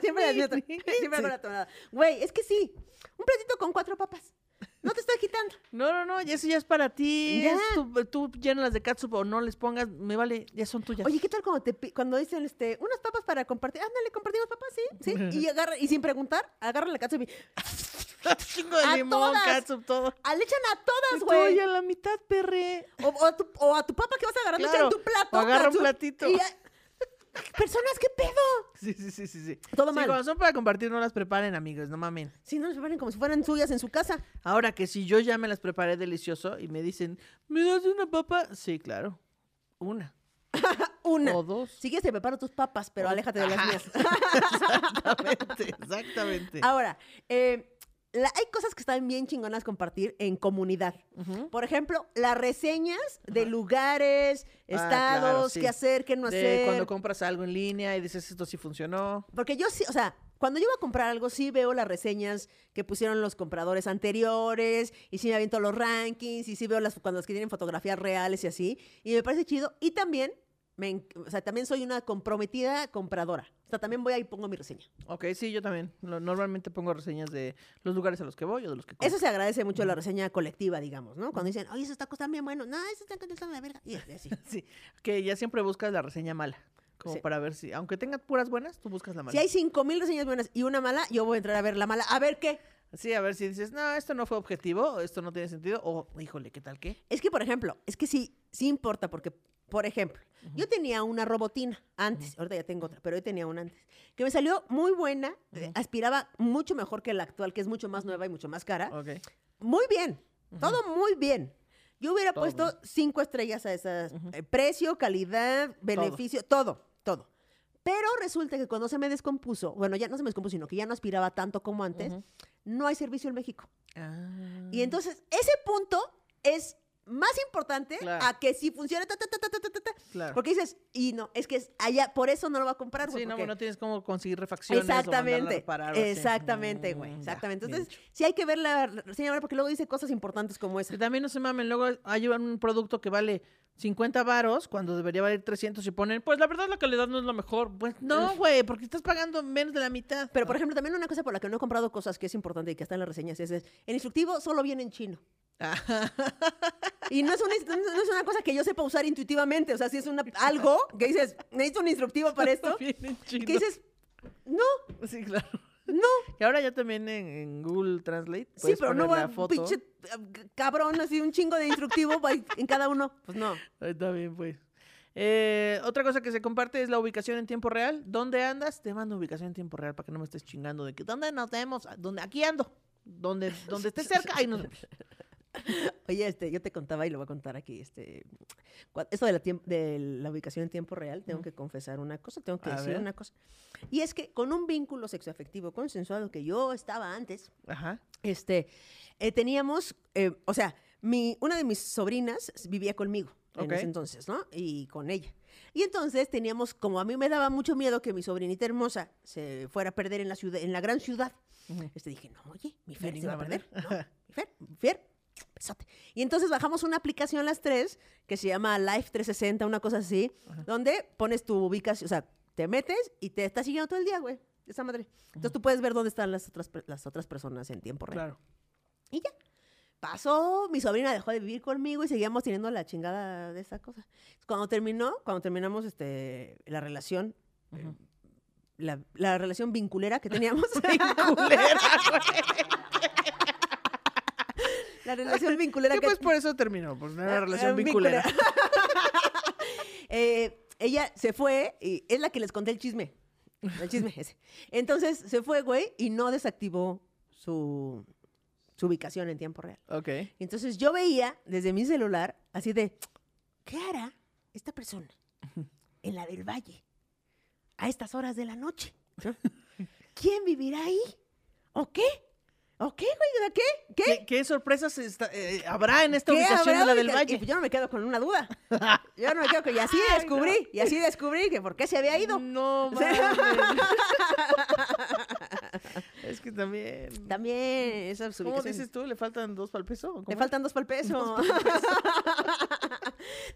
siempre, siempre hago la tonada. Güey, es que sí. Un platito con cuatro papas. No te estoy quitando. No, no, no, eso ya es para ti. Ya. es tu- tú llénalas de catsup o no les pongas, me vale, ya son tuyas. Oye, ¿qué tal cuando te cuando dicen este unas papas para compartir? Ándale, compartimos papas, sí, sí. Y agarra y sin preguntar, agarra la catsup y chingo de a limón, todas. catsup, todo. ah, le echan a todas, Estoy güey. a la mitad, perre. O, o a tu, o a tu papa que vas agarrando, Claro, echan tu plato. o agarra un platito. y Personas, ¿qué pedo? Sí, sí, sí, sí, sí. Todo Sí, mal. cuando son para compartir, no las preparen, amigos, no mamen. Si no, se preparen como si fueran suyas en su casa. Ahora que si yo ya me las preparé delicioso y me dicen, ¿me das una papa? Sí, claro. Una. Una. O dos. Si quieres, te preparo tus papas, pero aléjate de las mías. Exactamente, exactamente. Ahora, eh, la- hay cosas que están bien chingonas compartir en comunidad. Por ejemplo, las reseñas de lugares, Ah, estados, claro, sí. qué hacer, qué no De hacer. cuando compras algo en línea y dices, esto sí funcionó. Porque yo sí, o sea, cuando yo voy a comprar algo, sí veo las reseñas que pusieron los compradores anteriores, y sí me aviento los rankings, y sí veo las, cuando los que tienen fotografías reales y así, y me parece chido. Y también, me, o sea, también soy una comprometida compradora. O sea, también voy ahí y pongo mi reseña. Ok, sí, yo también. Lo- Normalmente pongo reseñas de los lugares a los que voy o de los que compro. Eso se agradece mucho la reseña colectiva, digamos, ¿no? Cuando dicen, oye, esos tacos están bien buenos. No, esos tacos están de la verga. Y así. Sí, que ya siempre buscas la reseña mala. Como Sí. para ver si, aunque tengan puras buenas, tú buscas la mala. Si hay cinco mil reseñas buenas y una mala, yo voy a entrar a ver la mala. A ver qué. Sí, a ver si dices, no, esto no fue objetivo, esto no tiene sentido, o híjole, ¿qué tal qué? Es que, por ejemplo, es que sí, sí importa, porque, por ejemplo, yo tenía una robotina antes, ahorita ya tengo otra, pero yo tenía una antes, que me salió muy buena, eh, aspiraba mucho mejor que la actual, que es mucho más nueva y mucho más cara. Ok. Muy bien, todo muy bien. Yo hubiera Todo puesto bien. cinco estrellas a esas. eh, precio, calidad, beneficio, todo, todo. Pero resulta que cuando se me descompuso, bueno, ya no se me descompuso, sino que ya no aspiraba tanto como antes no hay servicio en México. Ah. Y entonces, ese punto es más importante a que si funciona, ta, ta, ta, claro. porque dices, y no, es que es allá, por eso no lo va a comprar. Sí, no, no tienes cómo conseguir refacciones. Exactamente, exactamente, güey, mm, exactamente. Entonces, sí hay que ver la señora, porque luego dice cosas importantes como esa. Que también no se mamen, luego hay un producto que vale 50 varos cuando debería valer 300 y ponen, pues la verdad la calidad no es lo mejor. Pues no, güey, porque estás pagando menos de la mitad. Pero, por ejemplo, también una cosa por la que no he comprado cosas que es importante y que está en las reseñas es, es, el instructivo solo viene en chino. Y no es, una, no es una cosa que yo sepa usar intuitivamente. O sea, si es una, algo que dices, necesito un instructivo para esto. Que dices, no, Sí, claro. No. Y ahora ya también en, en Google Translate. Sí, pero no va pinche eh, cabrón, así un chingo de instructivo en cada uno. Pues no. Está bien, pues. Eh, otra cosa que se comparte es la ubicación en tiempo real. ¿Dónde andas? Te mando ubicación en tiempo real para que no me estés chingando de que ¿dónde nos vemos? Ah, ¿Dónde? Aquí ando. Donde, donde estés cerca, ahí nos vemos. Oye, este, yo te contaba y lo voy a contar aquí. Este, esto de la, de la ubicación en tiempo real, tengo que confesar una cosa, tengo que A decir ver. una cosa. Y es que con un vínculo sexoafectivo consensuado que yo estaba antes, Ajá. este, eh, teníamos, eh, o sea, mi, una de mis sobrinas vivía conmigo. en Ok. ese entonces, ¿no? Y con ella. Y entonces teníamos, como a mí me daba mucho miedo que mi sobrinita hermosa se fuera a perder en la ciudad, en la gran ciudad. Este dije, no, oye, mi Fer se va a perder. ¿no? Mi Fer, mi Fer, besote. Y entonces bajamos una aplicación las tres que se llama Life 360, una cosa así, donde pones tu ubicación, o sea, te metes y te está siguiendo todo el día, güey. Esa madre. Entonces tú puedes ver dónde están las otras, las otras personas en tiempo real. Claro. Y ya. Pasó, mi sobrina dejó de vivir conmigo y seguíamos teniendo la chingada de esa cosa. Cuando terminó, cuando terminamos este, la relación, eh, la, la relación vinculera que teníamos. Culera, la relación vinculera ¿Qué que pues por eso terminó? Pues una Ah, relación ah, vinculera. Eh, ella se fue y es la que les conté el chisme. El chisme ese. Entonces se fue, güey, y no desactivó su, su ubicación en tiempo real. Ok. Entonces yo veía desde mi celular así de, ¿qué hará esta persona en la del valle a estas horas de la noche? ¿No? ¿Quién vivirá ahí? ¿O qué? ¿O qué, güey? ¿O qué? ¿Qué? ¿Qué, qué sorpresas está- eh, habrá en esta ¿Qué ubicación habrá de la del Y Valle? pues yo no me quedo con una duda. Yo no me quedo con... Y así descubrí, y así descubrí que por qué se había ido. No, mames. que también. También esas ¿Cómo dices tú? ¿Le faltan dos para el peso? ¿Cómo Le faltan dos para el peso.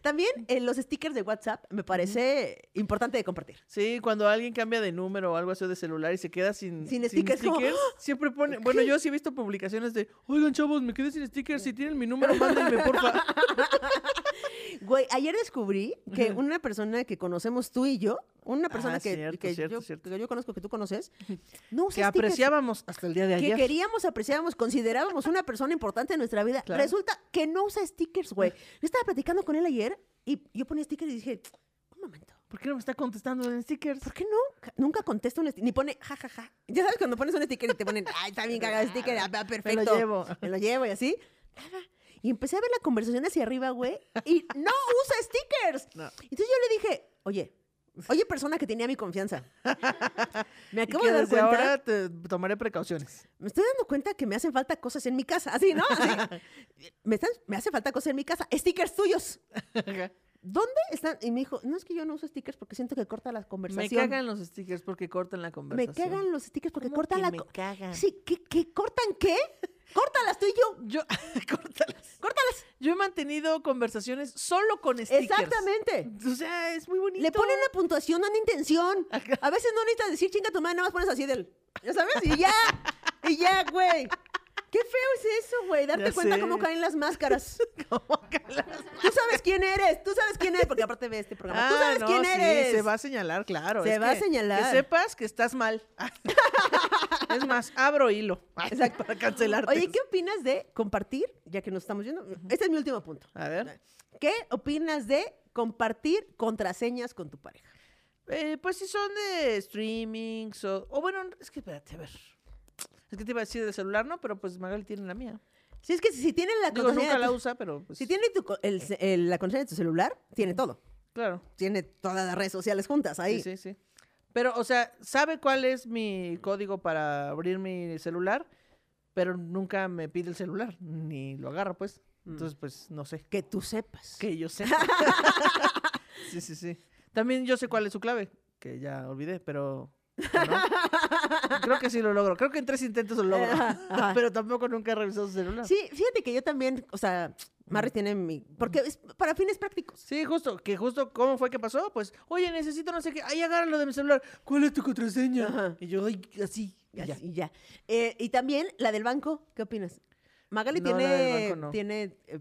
También en los stickers de WhatsApp me parece importante de compartir. Sí, cuando alguien cambia de número o algo así de celular y se queda sin, Sin stickers, como, ¡Ah! siempre pone. Bueno, yo sí he visto publicaciones de: Oigan, chavos, me quedé sin stickers. Si tienen mi número, mándenme, porfa. Güey, ayer descubrí que una persona que conocemos tú y yo, una persona Ah, que, cierto, que cierto, yo, cierto. que yo conozco que tú conoces, no usa que apreciábamos hasta el día de que ayer. queríamos, apreciábamos, considerábamos una persona importante en nuestra vida. Claro. Resulta que no usa stickers, güey. Yo estaba platicando con él ayer y yo ponía stickers y dije, un momento. ¿Por qué no me está contestando en stickers? ¿Por qué no? Ja- Nunca contesta un sticker, ni pone jajaja. Ya sabes cuando pones un sticker y te ponen, ay, está bien cagado el sticker, ah, va, perfecto. llevo. Me lo llevo y así. Nada. Y empecé a ver la conversación hacia arriba, güey, y no usa stickers. No. Entonces yo le dije, oye, oye, persona que tenía mi confianza. Me Y acabo que de dar desde cuenta. ahora te tomaré precauciones. Me estoy dando cuenta que me hacen falta cosas en mi casa. Así, ¿no? Así. me, están, me hace falta cosas en mi casa. Stickers tuyos. ¿Dónde están? Y me dijo, no es que yo no uso stickers porque siento que corta la me conversación. cagan los stickers porque cortan la Me conversación. cagan los stickers porque ¿Cómo cortan que la... me cagan? Sí, ¿qué, qué? ¿Cortan qué? Córtalas tú y yo. Yo, córtalas. Córtalas. Yo he mantenido conversaciones solo con stickers. Exactamente. O sea, es muy bonito. Le ponen una puntuación, una intención. A veces no necesitas decir chinga tu madre, nada más pones así del. ¿Ya sabes? Y ya. Y ya, güey. Qué feo es eso, güey. Darte Ya cuenta sé. cómo caen las máscaras. ¿Cómo que las- Tú sabes quién eres. Tú sabes quién eres. Porque aparte ve este programa. Tú Ah, sabes no, quién sí, eres. se va a señalar, claro. Se es va a señalar. Que sepas que estás mal. es más, abro hilo. Exacto. Para cancelarte. Oye, ¿qué opinas de compartir? Ya que nos estamos yendo. Este es mi último punto. A ver. ¿Qué opinas de compartir contraseñas con tu pareja? Eh, pues si son de streamings o... O bueno, es que espérate, a ver. Es que te iba a decir de celular, ¿no? Pero pues Magali tiene la mía. Si es que si tiene la Digo, contraseña. nunca de la tu- usa, pero pues... Si tiene tu co- el ce- el- la contraseña de tu celular, tiene todo. Claro. Tiene todas las redes sociales juntas ahí. Sí, sí, sí. Pero, o sea, sabe cuál es mi código para abrir mi celular, pero nunca me pide el celular, ni lo agarra, pues. Mm. Entonces, pues, no sé. Que tú sepas. Que yo sé. sí, sí, sí. También yo sé cuál es su clave, que ya olvidé, pero... Creo que sí lo logro. Creo que en tres intentos lo logro. Ajá, pero tampoco nunca he revisado su celular. Sí, fíjate que yo también, o sea, Marry tiene mi. Porque es para fines prácticos. Sí, justo, que justo, ¿cómo fue que pasó? Pues, oye, necesito no sé qué, ay, agárralo de mi celular, ¿cuál es tu contraseña? Ajá. Y yo, ay, así, y ya. Y ya. Eh, y también la del banco, ¿qué opinas? Magali No, la tiene, del banco no. tiene eh,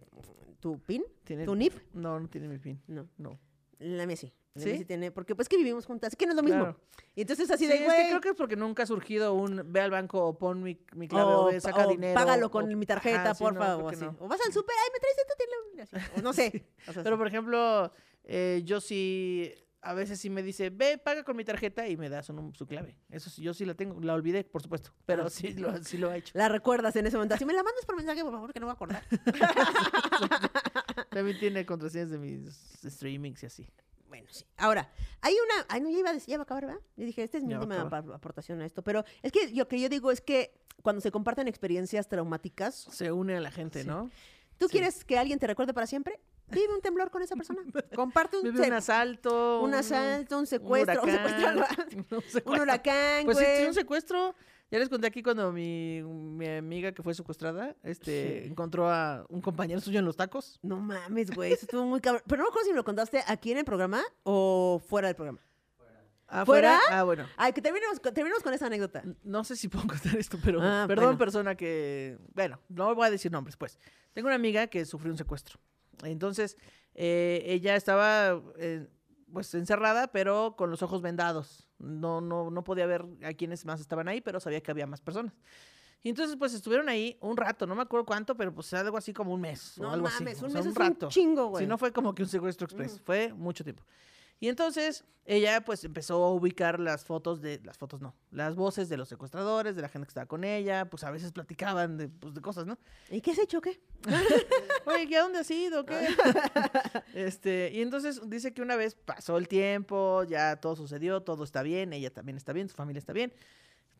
tu PIN, ¿Tiene- tu NIP. No, no tiene mi pin. No, No. la mía sí. ¿Sí? tiene, porque pues que vivimos juntas, que no es lo mismo. Claro. Y entonces así Sí, de, es güey. que creo que es porque nunca ha surgido un ve al banco o pon mi, mi clave o, o, saca o dinero. págalo con o- mi tarjeta, Ajá, sí, porfa, no, o así. no. O vas al súper, ay, me traes esto, tiene así. O no sé. O sea, Pero por ejemplo, eh, yo sí, a veces sí me dice, ve, paga con mi tarjeta y me da su, su clave. Eso sí, yo sí la tengo, la olvidé, por supuesto, pero Ah. sí lo, sí lo ha hecho. La recuerdas en ese momento. Si me la mandas por mensaje, por favor, que no voy a acordar. También tiene contraseñas de mis streamings y así. Bueno, sí. Ahora, hay una. Ay, no, ya iba, a decir- ya va a acabar, ¿verdad? Yo dije, esta es mi última aportación a esto. Pero es que lo que yo digo es que cuando se comparten experiencias traumáticas, Se une a la gente, Sí. ¿no? ¿tú Sí. quieres que alguien te recuerde para siempre? Vive un temblor con esa persona. Comparte un, Vive un asalto. un asalto, un secuestro, un, secuestro, un huracán, Pues sí, un secuestro. Ya les conté aquí cuando mi, mi amiga que fue secuestrada este, encontró a un compañero suyo en los tacos. No mames, güey, eso estuvo muy cabrón. Pero no me acuerdo si me lo contaste aquí en el programa o fuera del programa. ¿Afuera? ¿Fuera? Ah, bueno. Ay, que terminemos, terminemos con esa anécdota. No sé si puedo contar esto, pero Ah, perdón, bueno. persona que. Bueno, no voy a decir nombres, pues. Tengo una amiga que sufrió un secuestro. Entonces, eh, ella estaba eh, pues encerrada, pero con los ojos vendados. No, no, no podía ver a quiénes más estaban ahí, pero sabía que había más personas. Y entonces, pues estuvieron ahí un rato, no me acuerdo cuánto, pero pues algo así como un mes o No algo mames, así. un o sea, mes un es rato. un chingo, güey. Si no fue como que un secuestro express, Ujú. fue mucho tiempo. Y entonces ella pues empezó a ubicar las fotos de, las fotos no, las voces de los secuestradores, de la gente que estaba con ella, pues a veces platicaban de, pues, de cosas, ¿no? ¿Y qué has hecho, qué? Oye, ¿y a dónde has ido? ¿Qué? este, y entonces dice que una vez pasó el tiempo, ya todo sucedió, todo está bien, ella también está bien, su familia está bien.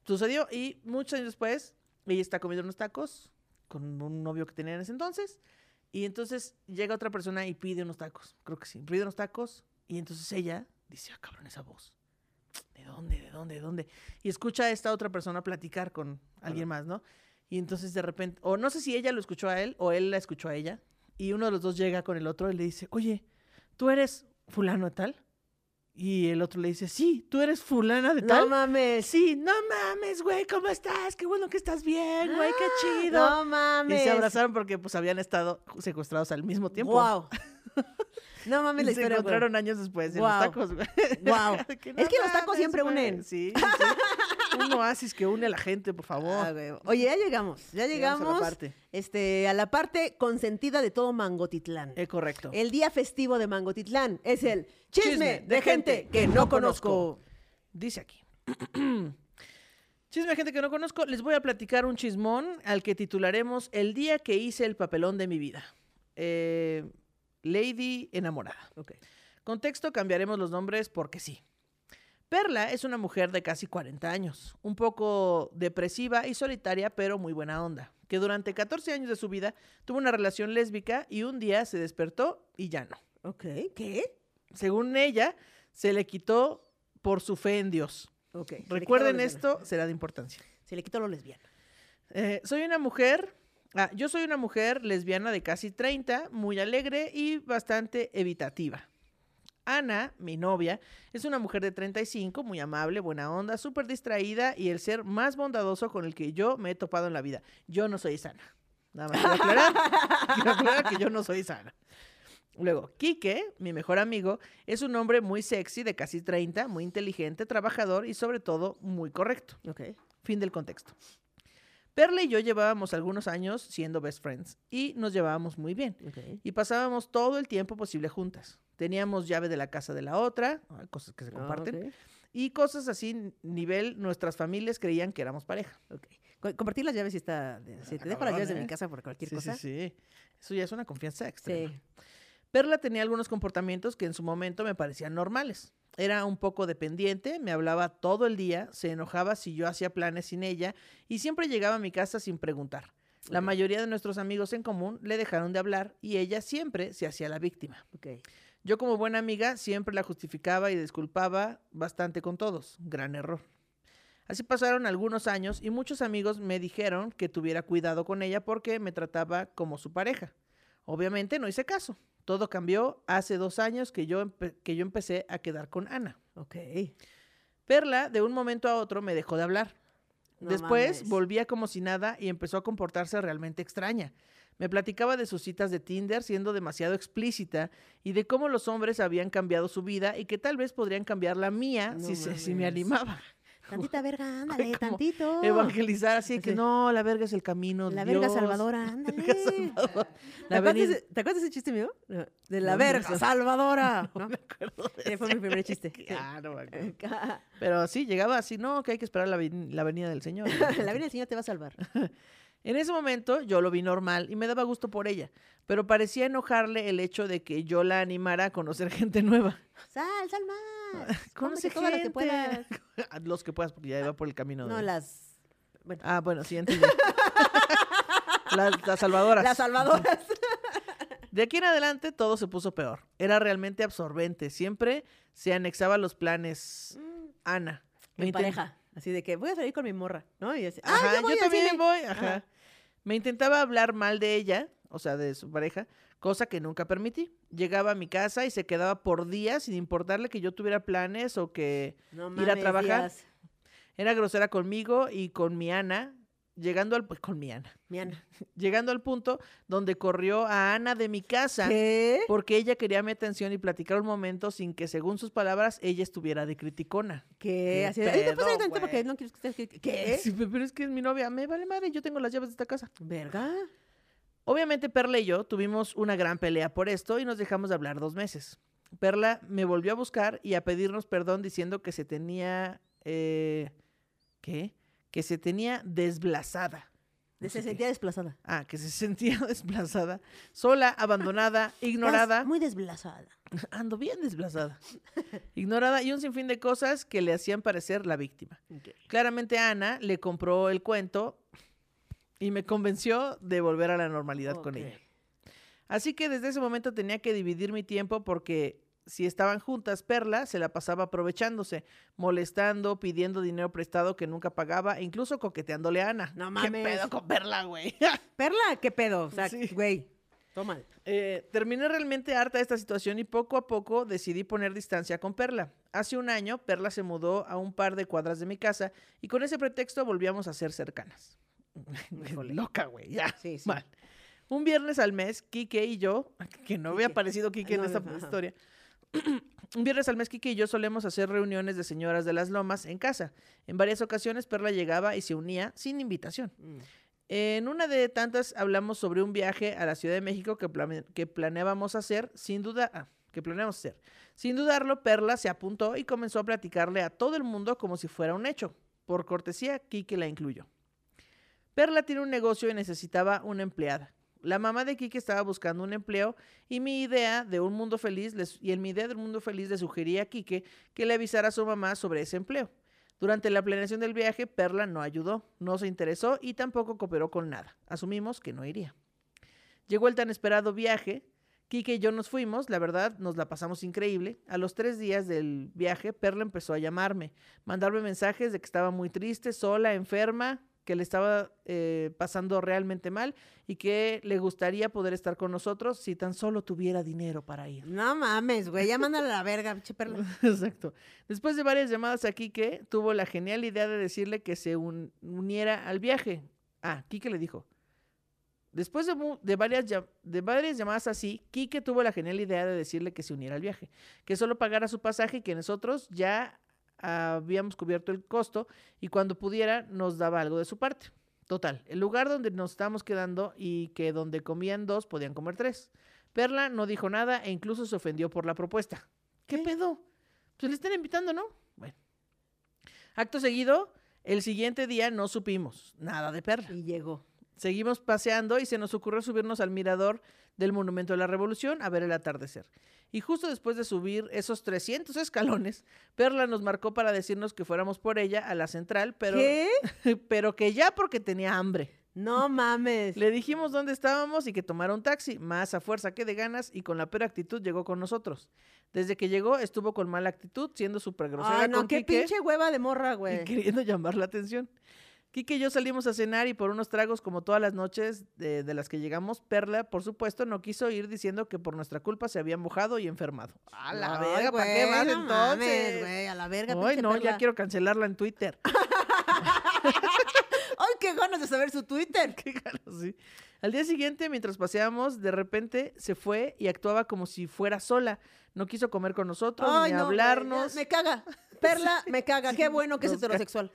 Sucedió y muchos años después, ella está comiendo unos tacos con un novio que tenía en ese entonces. Y entonces llega otra persona y pide unos tacos. Creo que sí, pide unos tacos. Y entonces ella dice, ah, cabrón, esa voz. ¿De dónde? ¿De dónde? ¿De dónde? Y escucha a esta otra persona platicar con alguien más, ¿no? Y entonces de repente, o no sé si ella lo escuchó a él o él la escuchó a ella. Y uno de los dos llega con el otro y le dice, oye, ¿tú eres fulano de tal? Y el otro le dice, sí, tú eres fulana de No tal. mames. Sí, no mames, güey, ¿cómo estás? Qué bueno que estás bien, güey, qué chido. No y mames. se abrazaron porque pues habían estado secuestrados al mismo tiempo. Wow. No mames la se historia, güey. encontraron años después en los tacos, güey. Es que los tacos siempre unen. Sí. Un oasis que une a la gente, por favor. Ah. Oye, ya llegamos. Ya Llegamos a la parte. este, a la parte consentida de todo Mangotitlán. Eh, correcto. El día festivo de Mangotitlán es el chisme, de gente que no conozco. Dice aquí. Chisme de gente que no conozco. Les voy a platicar un chismón al que titularemos El día que hice el papelón de mi vida. Eh, Lady enamorada. Ok. Contexto, cambiaremos los nombres porque sí. Perla es una mujer de casi 40 años, un poco depresiva y solitaria, pero muy buena onda, que durante 14 años de su vida tuvo una relación lésbica y un día se despertó y ya no. Ok. ¿Qué? Según ella, se le quitó por su fe en Dios. Ok. se le quitó lo Recuerden lesbiana. esto, será de importancia. Se le quitó lo lesbiano. Eh, soy una mujer, ah, yo soy una mujer lesbiana de casi 30, muy alegre y bastante evitativa. Ana, mi novia, es una mujer de 35, muy amable, buena onda, súper distraída y el ser más bondadoso con el que yo me he topado en la vida. Yo no soy sana. Nada más quiero aclarar, quiero aclarar que yo no soy sana. Luego, Quique, mi mejor amigo, es un hombre muy sexy, de casi 30, muy inteligente, trabajador y sobre todo muy correcto. Ok. Fin del contexto. Perla y yo llevábamos algunos años siendo best friends y nos llevábamos muy bien. Ok. Y pasábamos todo el tiempo posible juntas. Teníamos llave de la casa de la otra, ah, cosas que se comparten, Ah, ok, y cosas así, nivel, nuestras familias creían que éramos pareja. Compartir las llaves si está. Si te dejo las llaves de ¿eh? mi casa por cualquier sí, cosa. sí, sí. Eso ya es una confianza extrema. Sí. Perla tenía algunos comportamientos que en su momento me parecían normales. Era un poco dependiente, me hablaba todo el día, se enojaba si yo hacía planes sin ella y siempre llegaba a mi casa sin preguntar. La mayoría de nuestros amigos en común le dejaron de hablar y ella siempre se hacía la víctima. Yo como buena amiga siempre la justificaba y disculpaba bastante con todos. Gran error. Así pasaron algunos años y muchos amigos me dijeron que tuviera cuidado con ella porque me trataba como su pareja. Obviamente no hice caso. Todo cambió hace dos años que yo, que yo empecé a quedar con Ana. Ok. Perla de un momento a otro me dejó de hablar. No Después mames. volvía como si nada y empezó a comportarse realmente extraña. Me platicaba de sus citas de Tinder siendo demasiado explícita y de cómo los hombres habían cambiado su vida y que tal vez podrían cambiar la mía No si, se- si me animaba. Tantita verga, ándale, tantito. Evangelizar así que no, la verga es el camino. La Dios. verga salvadora, ándale. ¿Te La acuerdas, venida- de, ¿Te acuerdas de ese chiste mío? No, De la No verga salvadora. No me acuerdo de Sí, fue ese. mi primer chiste. Ah, no me acuerdo. la Pero sí, llegaba así, no, que hay que esperar la, la venida del Señor. vida del Señor te va a salvar. En ese momento yo lo vi normal y me daba gusto por ella, pero parecía enojarle el hecho de que yo la animara a conocer gente nueva. Sal, sal más. Conoce todas las que puedas. Los que puedas, porque ya iba por el camino. No, de- las. Bueno, Ah, bueno, entendí. las, las salvadoras. las salvadoras. De aquí en adelante todo se puso peor. Era realmente absorbente. Siempre se anexaba a los planes. Ana. me Mi pareja. Así de que voy a salir con mi morra, ¿no? Y así, ah, Ajá, yo, voy también cine". voy. Ajá. Ajá. Me intentaba hablar mal de ella, o sea, de su pareja, cosa que nunca permití. Llegaba a mi casa y se quedaba por días sin importarle que yo tuviera planes o que No ir a mames, trabajar. Era grosera conmigo y con mi Ana, llegando al pues, con mi Ana, Mi Ana. llegando al punto donde corrió a Ana de mi casa. ¿Qué? Porque ella quería mi atención y platicar un momento sin que, según sus palabras, ella estuviera de criticona. ¿Qué? ¿Qué Así de, "Ay, ¿te pasa pedo, tantito porque no quieres que estés... ¿Qué? Sí, pero es que es mi novia. Me vale madre, yo tengo las llaves de esta casa. ¿Verga? Obviamente Perla y yo tuvimos una gran pelea por esto y nos dejamos de hablar dos meses. Perla me volvió a buscar y a pedirnos perdón diciendo que se tenía... eh, ¿Qué? Que se tenía desblazada. No Se qué. sentía desplazada. Ah, que se sentía desplazada, sola, abandonada, ignorada. Estás muy desblazada. Ando bien desplazada. Ignorada y un sinfín de cosas que le hacían parecer la víctima. Claramente Ana le compró el cuento y me convenció de volver a la normalidad con ella. Así que desde ese momento tenía que dividir mi tiempo porque si estaban juntas, Perla se la pasaba aprovechándose, molestando, pidiendo dinero prestado que nunca pagaba, e incluso coqueteándole a Ana. No ¿Qué mames. pedo con Perla, güey? Perla, ¿qué pedo? O sea, Sí. güey, toma. Eh, terminé realmente harta de esta situación y poco a poco decidí poner distancia con Perla. Hace un año, Perla se mudó a un par de cuadras de mi casa y con ese pretexto volvíamos a ser cercanas. Loca, güey, ya. Sí, sí. Mal. Un viernes al mes, Kike y yo, que no había aparecido Kike en No, esta historia. Un viernes al mes, y yo solemos hacer reuniones de señoras de las lomas en casa. En varias ocasiones, Perla llegaba y se unía sin invitación. Mm. En una de tantas hablamos sobre un viaje a la Ciudad de México que, plane- que planeábamos hacer, sin duda, ah, que planeamos hacer. Sin dudarlo, Perla se apuntó y comenzó a platicarle a todo el mundo como si fuera un hecho. Por cortesía, Kike la incluyó. Perla tiene un negocio y necesitaba una empleada. La mamá de Kike estaba buscando un empleo y mi idea de un mundo feliz y en mi idea del mundo feliz le sugería a Kike que le avisara a su mamá sobre ese empleo. Durante la planeación del viaje, Perla no ayudó, no se interesó y tampoco cooperó con nada. Asumimos que no iría. Llegó el tan esperado viaje. Kike y yo nos fuimos, la verdad, nos la pasamos increíble. A los tres días del viaje, Perla empezó a llamarme, mandarme mensajes de que estaba muy triste, sola, enferma, que le estaba eh, pasando realmente mal y que le gustaría poder estar con nosotros si tan solo tuviera dinero para ir. No mames, güey, ya mándale a la verga, pinche Perla. Exacto. Después de varias llamadas a Quique, tuvo la genial idea de decirle que se un- uniera al viaje. Ah, Quique le dijo. Después de, varias, de varias llamadas así, Quique tuvo la genial idea de decirle que se uniera al viaje, que solo pagara su pasaje y que nosotros ya habíamos cubierto el costo y cuando pudiera nos daba algo de su parte. Total, el lugar donde nos estábamos quedando y que donde comían dos podían comer tres. Perla no dijo nada e incluso se ofendió por la propuesta. ¿Qué, ¿Qué? pedo? Pues le están invitando, ¿no? Bueno. Acto seguido, el siguiente día no supimos nada de Perla. Y llegó. Seguimos paseando y se nos ocurrió subirnos al mirador del Monumento de la Revolución a ver el atardecer. Y justo después de subir esos 300 escalones, Perla nos marcó para decirnos que fuéramos por ella a la central, pero, ¿Qué? pero que ya porque tenía hambre. No mames. Le dijimos dónde estábamos y que tomara un taxi, más a fuerza que de ganas, y con la peor actitud llegó con nosotros. Desde que llegó estuvo con mala actitud, siendo súper grosera Ay, no, con qué Quique pinche hueva de morra, y güey. queriendo llamar la atención. Kike y yo salimos a cenar y por unos tragos como todas las noches de, de las que llegamos, Perla, por supuesto, no quiso ir diciendo que por nuestra culpa se había mojado y enfermado. A la Ay, verga, ¿para qué vas no mames, entonces? güey, a la verga, Ay, no, Perla. ya quiero cancelarla en Twitter. Ay, qué ganas de saber su Twitter. Qué ganas, sí. Al día siguiente, mientras paseamos, de repente se fue y actuaba como si fuera sola. No quiso comer con nosotros, Ay, ni no, hablarnos. ya, me caga. Perla, me caga. Qué bueno que es heterosexual.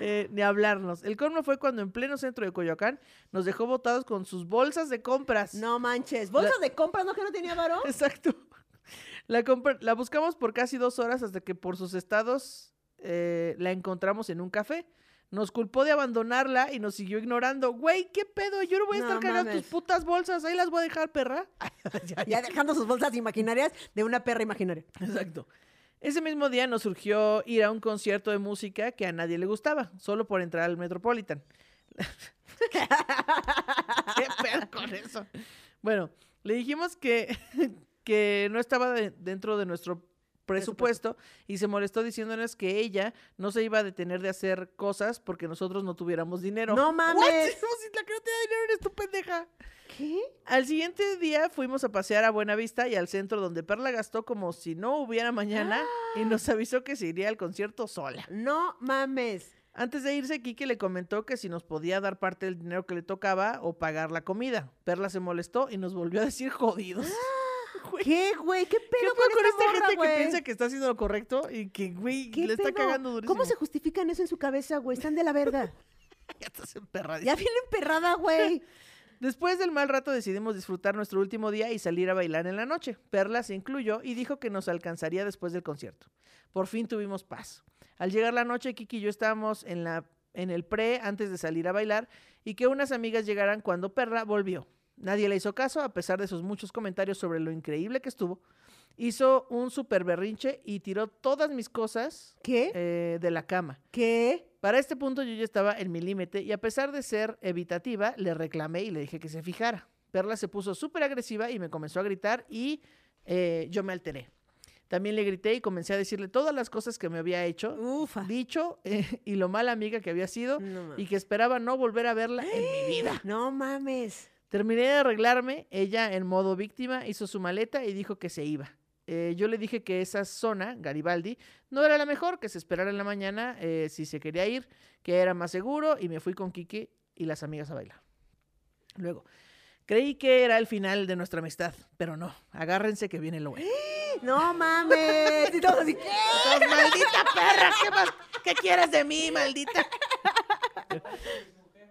Eh, ni hablarnos. El colmo fue cuando en pleno centro de Coyoacán nos dejó botados con sus bolsas de compras. No manches. ¿Bolsas de compras no que no tenía varón? Exacto. La, buscamos por casi dos horas hasta que por sus estados eh, la encontramos en un café. Nos culpó de abandonarla y nos siguió ignorando. Güey, ¿qué pedo? Yo no voy a No estar cargando tus putas bolsas. Ahí las voy a dejar, perra. Ya dejando sus bolsas imaginarias de una perra imaginaria. Exacto. Ese mismo día nos surgió ir a un concierto de música que a nadie le gustaba, solo por entrar al Metropolitan. ¿Qué pedo con eso? Bueno, le dijimos que, que no estaba de- dentro de nuestro presupuesto y se molestó diciéndonos que ella no se iba a detener de hacer cosas porque nosotros no tuviéramos dinero. No ¿What? mames. Si la que no te da dinero eres tu pendeja. ¿Qué? Al siguiente día fuimos a pasear a Buenavista y al centro donde Perla gastó como si no hubiera mañana y nos avisó que se iría al concierto sola. No mames. Antes de irse, Kike le comentó que si nos podía dar parte del dinero que le tocaba o pagar la comida. Perla se molestó y nos volvió a decir jodidos. Güey, ¿Qué, güey? ¿Qué pedo ¿Qué con, con esta esta morra, gente güey? que piensa que está haciendo lo correcto y que, güey, ¿Qué le está pedo? cagando durísimo? ¿Cómo se justifican eso en su cabeza, güey? Están de la verga. Ya estás emperradísimo. Ya viene emperrada, güey. Después del mal rato decidimos disfrutar nuestro último día y salir a bailar en la noche. Perla se incluyó y dijo que nos alcanzaría después del concierto. Por fin tuvimos paz. Al llegar la noche, Kiki y yo estábamos en, la, en el pre antes de salir a bailar y que unas amigas llegaran cuando Perla volvió. Nadie le hizo caso a pesar de sus muchos comentarios sobre lo increíble que estuvo. Hizo un super berrinche y tiró todas mis cosas ¿Qué? eh, de la cama. ¿Qué? Para este punto yo ya estaba en mi límite y a pesar de ser evitativa, le reclamé y le dije que se fijara. Perla se puso súper agresiva y me comenzó a gritar y eh, yo me alteré. También le grité y comencé a decirle todas las cosas que me había hecho, Ufa. dicho eh, y lo mala amiga que había sido No y que esperaba no volver a verla en mi vida. No mames. Terminé de arreglarme, ella en modo víctima hizo su maleta y dijo que se iba. Eh, yo le dije que esa zona, Garibaldi, no era la mejor, que se esperara en la mañana eh, si se quería ir, que era más seguro y me fui con Kiki y las amigas a bailar. Luego, creí que era el final de nuestra amistad, pero no, agárrense que viene lo bueno. No mames. Y todos así, ¿qué? Pues, ¡Maldita perra! ¿Qué más? ¿Qué quieres de mí, maldita?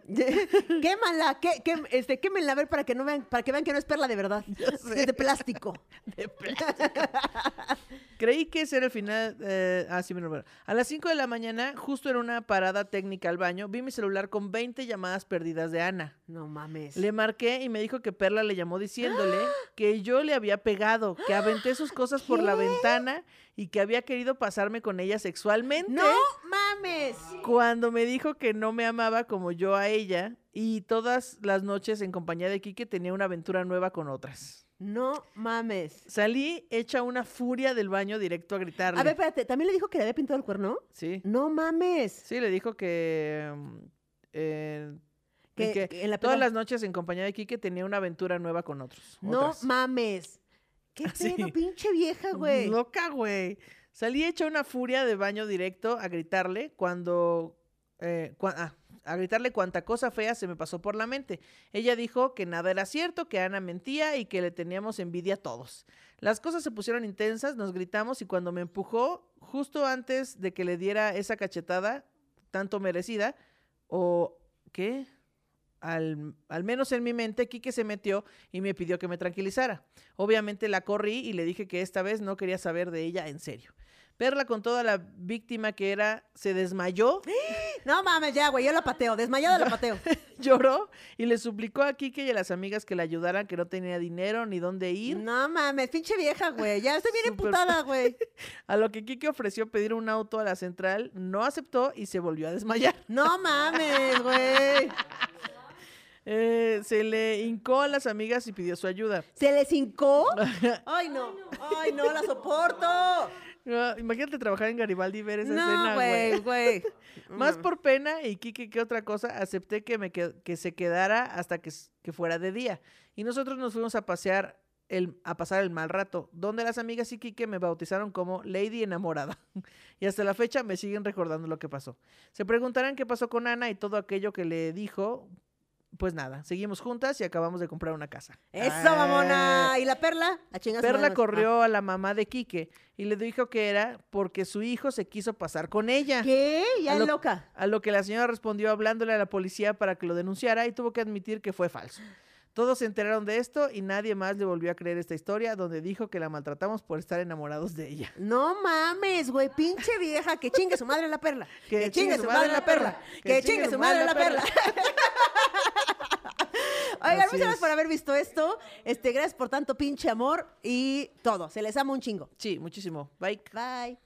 Quémala, qué, qué, este, quémenla a ver para que no vean, para que vean que no es perla de verdad. Es de plástico. de plástico. Creí que ese era el final. eh, ah, sí, me recuerdo. A las 5 de la mañana, justo en una parada técnica al baño, vi mi celular con 20 llamadas perdidas de Ana. No mames. Le marqué y me dijo que Perla le llamó diciéndole que yo le había pegado, que aventé sus cosas por la ventana y que había querido pasarme con ella sexualmente. No mames. Cuando me dijo que no me amaba como yo a ella y todas las noches en compañía de Kike tenía una aventura nueva con otras. No mames. Salí hecha una furia del baño directo a gritarle. A ver, espérate, ¿también le dijo que le había pintado el cuerno? Sí. No mames. Sí, le dijo que. mm, eh, Que- que que en la todas las noches en compañía de Kike tenía una aventura nueva con otros. No otras. mames. ¿Qué pedo, pinche vieja, güey? Loca, güey. Salí hecha una furia de baño directo a gritarle cuando. eh, cua- ah, a gritarle cuánta cosa fea se me pasó por la mente. Ella dijo que nada era cierto, que Ana mentía y que le teníamos envidia a todos. Las cosas se pusieron intensas, nos gritamos y cuando me empujó, justo antes de que le diera esa cachetada, tanto merecida, o ¿qué? Al, al menos en mi mente, Quique se metió y me pidió que me tranquilizara. Obviamente la corrí y le dije que esta vez no quería saber de ella en serio. Perla, con toda la víctima que era, se desmayó, No mames, ya, güey, yo la pateo. Desmayada la pateo. lloró y le suplicó a Quique y a las amigas que le ayudaran, que no tenía dinero ni dónde ir. No mames, pinche vieja, güey. Ya estoy bien Súper- emputada, güey. A lo que Quique ofreció pedir un auto a la central, no aceptó y se volvió a desmayar. No mames, güey. Eh, se le hincó a las amigas y pidió su ayuda. ¿Se les hincó? Ay, no. Ay, no, la soporto. Ah, imagínate trabajar en Garibaldi y ver esa No, escena, güey, güey. güey. Más por pena y Kike que otra cosa, acepté que, me que se quedara hasta que, que fuera de día. Y nosotros nos fuimos a pasear, el, a pasar el mal rato, donde las amigas y Kike me bautizaron como Lady Enamorada. y hasta la fecha me siguen recordando lo que pasó. Se preguntarán qué pasó con Ana y todo aquello que le dijo. Pues nada, seguimos juntas y acabamos de comprar una casa. Eso, Ah. mamona. ¿Y la perla? A chingar su Perla corrió a la mamá de Quique y le dijo que era porque su hijo se quiso pasar con ella. Ah, ¿Qué? Ya A es lo- loca. A lo que la señora respondió hablándole a la policía para que lo denunciara y tuvo que admitir que fue falso. Todos se enteraron de esto y nadie más le volvió a creer esta historia donde dijo que la maltratamos por estar enamorados de ella. No mames, güey, pinche vieja, que chingue su madre la perla. Que, chingue su madre la perla. Que chingue su madre la perla. Oigan, muchas gracias por haber visto esto. Este, gracias por tanto pinche amor y todo. Se les ama un chingo. Sí, muchísimo. Bye. Bye.